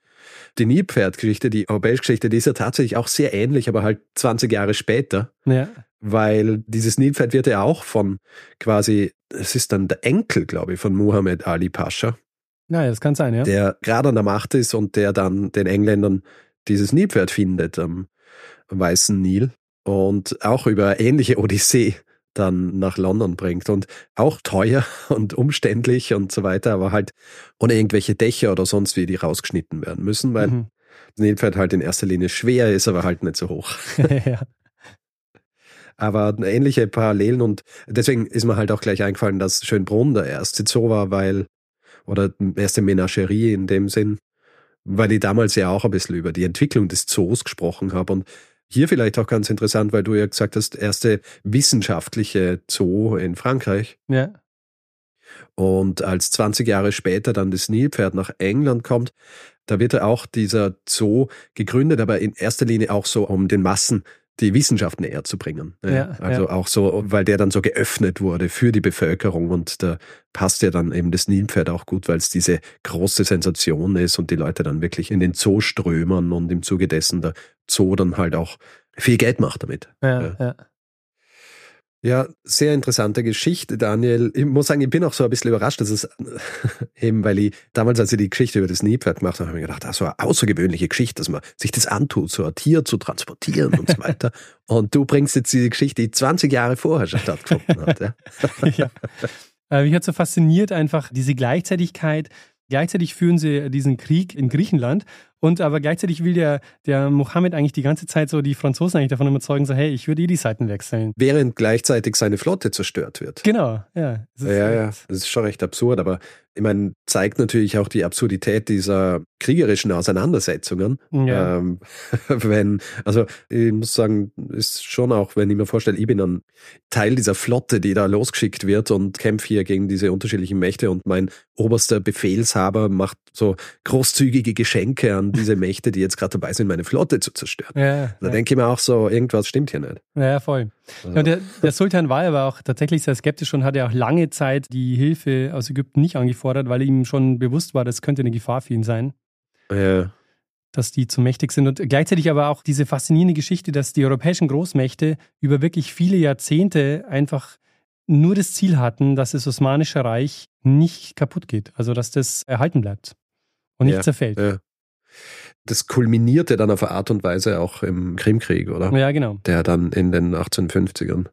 A: die Nilpferd-Geschichte, die europäische Geschichte, die ist ja tatsächlich auch sehr ähnlich, aber halt 20 Jahre später. Ja. Weil dieses Nilpferd wird ja auch von quasi, es ist dann der Enkel, glaube ich, von Muhammad Ali Pascha,
B: ja, das kann sein, ja.
A: Der gerade an der Macht ist und der dann den Engländern dieses Nilpferd findet am, Weißen Nil und auch über ähnliche Odyssee dann nach London bringt und auch teuer und umständlich und so weiter, aber halt ohne irgendwelche Dächer oder sonst wie, die rausgeschnitten werden müssen, weil mhm. das Nilpferd halt in erster Linie schwer ist, aber halt nicht so hoch. ja. Aber ähnliche Parallelen und deswegen ist mir halt auch gleich eingefallen, dass Schönbrunn der erste Zoo war, weil, oder erste Menagerie in dem Sinn, weil ich damals ja auch ein bisschen über die Entwicklung des Zoos gesprochen habe und hier vielleicht auch ganz interessant, weil du ja gesagt hast, erste wissenschaftliche Zoo in Frankreich.
B: Ja.
A: Und als 20 Jahre später dann das Nilpferd nach England kommt, da wird ja auch dieser Zoo gegründet, aber in erster Linie auch so, um den Massen die Wissenschaft näher zu bringen.
B: Ja,
A: also
B: ja.
A: auch so, weil der dann so geöffnet wurde für die Bevölkerung und da passt ja dann eben das Nilpferd auch gut, weil es diese große Sensation ist und die Leute dann wirklich in den Zoo strömen und im Zuge dessen der Zoo dann halt auch viel Geld macht damit.
B: Ja, ja.
A: Ja, sehr interessante Geschichte, Daniel. Ich muss sagen, ich bin auch so ein bisschen überrascht, dass es eben, weil ich damals, als ich die Geschichte über das Nilpferd gemacht habe, habe ich mir gedacht, das so eine außergewöhnliche Geschichte, dass man sich das antut, so ein Tier zu transportieren und so weiter. und du bringst jetzt diese Geschichte, die 20 Jahre vorher schon stattgefunden hat. Ja.
B: ja. Äh, Mich hat so fasziniert einfach diese Gleichzeitigkeit. Gleichzeitig führen sie diesen Krieg in Griechenland und aber gleichzeitig will der, der Mohammed eigentlich die ganze Zeit so die Franzosen eigentlich davon überzeugen, so hey, ich würde eh die Seiten wechseln.
A: Während gleichzeitig seine Flotte zerstört wird.
B: Genau, ja. Das ist
A: Ja,
B: echt-
A: ja, das ist schon recht absurd, aber ich meine, zeigt natürlich auch die Absurdität dieser kriegerischen Auseinandersetzungen.
B: Ja.
A: Ähm, wenn, also ich muss sagen, ist schon auch, wenn ich mir vorstelle, ich bin dann Teil dieser Flotte, die da losgeschickt wird und kämpfe hier gegen diese unterschiedlichen Mächte und mein oberster Befehlshaber macht so großzügige Geschenke an diese Mächte, die jetzt gerade dabei sind, meine Flotte zu zerstören.
B: Ja,
A: Da
B: ja,
A: denke ich mir auch so, irgendwas stimmt hier nicht.
B: ja, voll.
A: Also,
B: Ja, der, der Sultan war aber auch tatsächlich sehr skeptisch und hat ja auch lange Zeit die Hilfe aus Ägypten nicht angefordert, weil ihm schon bewusst war, das könnte eine Gefahr für ihn sein,
A: ja.
B: dass die zu mächtig sind. Und gleichzeitig aber auch diese faszinierende Geschichte, dass die europäischen Großmächte über wirklich viele Jahrzehnte einfach nur das Ziel hatten, dass das Osmanische Reich nicht kaputt geht, also dass das erhalten bleibt und nicht
A: Ja,
B: zerfällt.
A: Ja. Das kulminierte dann auf eine Art und Weise auch im Krimkrieg, oder?
B: Ja, genau.
A: Der dann in den 1850ern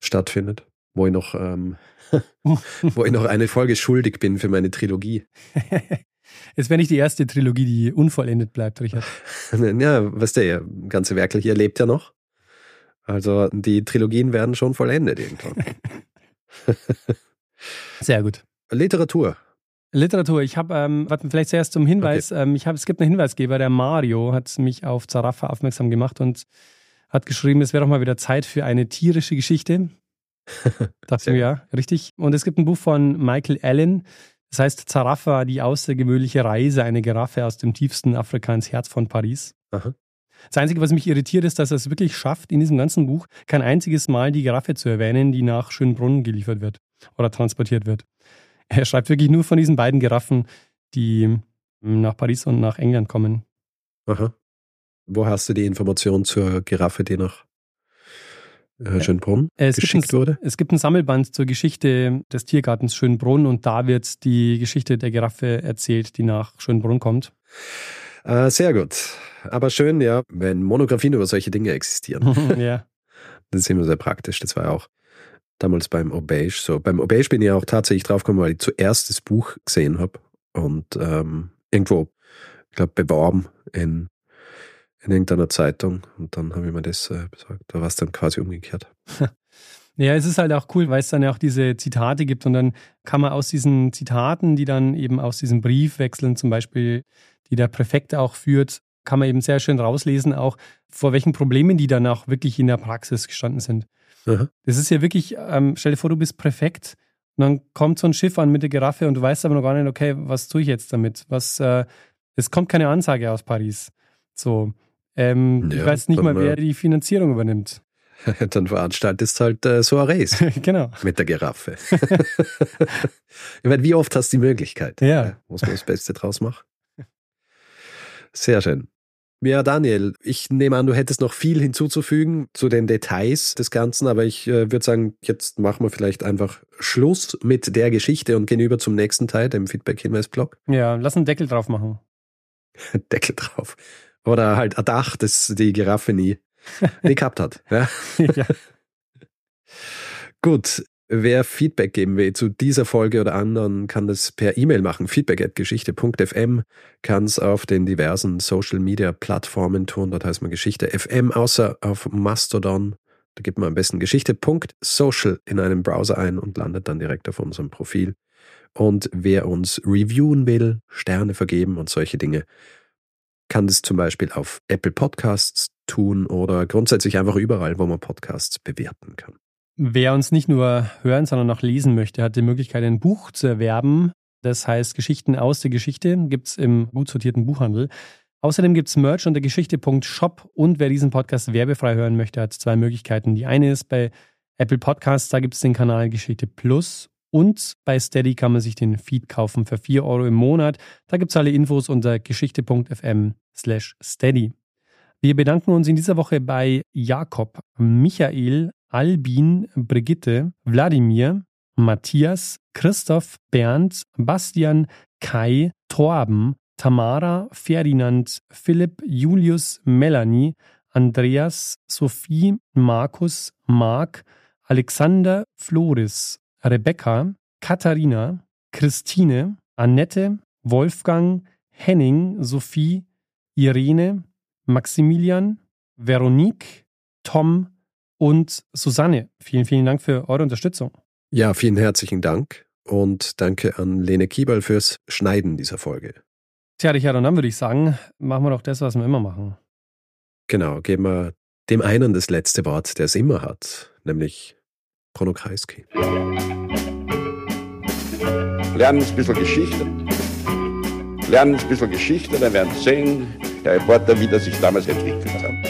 A: stattfindet, wo ich noch, ähm, wo ich noch eine Folge schuldig bin für meine Trilogie.
B: Es wäre nicht die erste Trilogie, die unvollendet bleibt, Richard.
A: Ja, weißt du, ja, ganze Werkel hier lebt ja noch. Also die Trilogien werden schon vollendet irgendwann.
B: Sehr gut.
A: Literatur.
B: Literatur. Ich habe, ähm, warte, vielleicht zuerst zum Hinweis. Ähm, ich habe, es gibt einen Hinweisgeber, der Mario hat mich auf Zarafa aufmerksam gemacht und hat geschrieben, es wäre doch mal wieder Zeit für eine tierische Geschichte. Dachte ich mir, ja, richtig. Und es gibt ein Buch von Michael Allen. Das heißt Zarafa, die außergewöhnliche Reise, eine Giraffe aus dem tiefsten Afrika ins Herz von Paris.
A: Aha.
B: Das Einzige, was mich irritiert, ist, dass er es wirklich schafft, in diesem ganzen Buch kein einziges Mal die Giraffe zu erwähnen, die nach Schönbrunn geliefert wird oder transportiert wird. Er schreibt wirklich nur von diesen beiden Giraffen, die nach Paris und nach England kommen.
A: Aha. Wo hast du die Information zur Giraffe, die nach äh, Schönbrunn
B: Es gibt,
A: geschickt
B: ein,
A: wurde?
B: es gibt ein Sammelband zur Geschichte des Tiergartens Schönbrunn und da wird die Geschichte der Giraffe erzählt, die nach Schönbrunn kommt.
A: Äh, sehr gut. Aber schön, ja, wenn Monographien über solche Dinge existieren.
B: ja.
A: Das ist immer sehr praktisch. Das war ja auch damals beim Obage so. Beim Obage bin ich ja auch tatsächlich draufgekommen, weil ich zuerst das Buch gesehen habe und ähm, irgendwo, ich glaube, beworben in, in irgendeiner Zeitung. Und dann habe ich mir das äh, besorgt. Da war es dann quasi umgekehrt.
B: Ja, es ist halt auch cool, weil es dann ja auch diese Zitate gibt und dann kann man aus diesen Zitaten, die dann eben aus diesem Briefwechseln zum Beispiel, die der Präfekt auch führt, kann man eben sehr schön rauslesen, auch vor welchen Problemen die dann auch wirklich in der Praxis gestanden sind.
A: Aha.
B: Das ist ja wirklich, ähm, stell dir vor, du bist Präfekt und dann kommt so ein Schiff an mit der Giraffe und du weißt aber noch gar nicht, okay, was tue ich jetzt damit? Was, äh, es kommt keine Ansage aus Paris. So. Ähm, ich
A: Ja,
B: weiß nicht mal, wer die Finanzierung übernimmt.
A: dann veranstaltest halt äh, Soirees
B: genau.
A: mit der Giraffe. ich meine, wie oft hast du die Möglichkeit?
B: Ja.
A: Muss man das Beste draus machen. Sehr schön. Ja, Daniel, ich nehme an, du hättest noch viel hinzuzufügen zu den Details des Ganzen, aber ich äh, würde sagen, jetzt machen wir vielleicht einfach Schluss mit der Geschichte und gehen über zum nächsten Teil, dem Feedback-Hinweis-Blog.
B: Ja, lass einen Deckel drauf machen.
A: Deckel drauf. Oder halt ein Dach, das die Giraffe nie, nie gehabt hat. Ja.
B: ja.
A: Gut, wer Feedback geben will zu dieser Folge oder anderen, kann das per E-Mail machen. Feedback@geschichte.fm kann es auf den diversen Social Media Plattformen tun. Dort heißt man Geschichte FM, außer auf Mastodon. Da gibt man am besten Geschichte.social in einem Browser ein und landet dann direkt auf unserem Profil. Und wer uns reviewen will, Sterne vergeben und solche Dinge, kann das zum Beispiel auf Apple Podcasts tun oder grundsätzlich einfach überall, wo man Podcasts bewerten kann.
B: Wer uns nicht nur hören, sondern auch lesen möchte, hat die Möglichkeit, ein Buch zu erwerben. Das heißt Geschichten aus der Geschichte, gibt es im gut sortierten Buchhandel. Außerdem gibt es Merch unter geschichte.shop und wer diesen Podcast werbefrei hören möchte, hat zwei Möglichkeiten. Die eine ist bei Apple Podcasts, da gibt es den Kanal Geschichte Plus und bei Steady kann man sich den Feed kaufen für 4 Euro im Monat. Da gibt es alle Infos unter geschichte.fm slash steady. Wir bedanken uns in dieser Woche bei Jakob, Michael, Albin, Brigitte, Wladimir, Matthias, Christoph, Bernd, Bastian, Kai, Torben, Tamara, Ferdinand, Philipp, Julius, Melanie, Andreas, Sophie, Markus, Marc, Alexander, Floris, Rebecca, Katharina, Christine, Annette, Wolfgang, Henning, Sophie, Irene, Maximilian, Veronique, Tom und Susanne. Vielen, vielen Dank für eure Unterstützung.
A: Ja, vielen herzlichen Dank und danke an Lene Kiebel fürs Schneiden dieser Folge.
B: Tja, Richard, und dann würde ich sagen, machen wir doch das, was wir immer machen.
A: Genau, geben wir dem einen das letzte Wort, der es immer hat, nämlich Bruno Kreisky.
C: Lernen ein bisschen Geschichte. Lernen ein bisschen Geschichte, dann werden Sie sehen, der Reporter, wie das sich damals entwickelt hat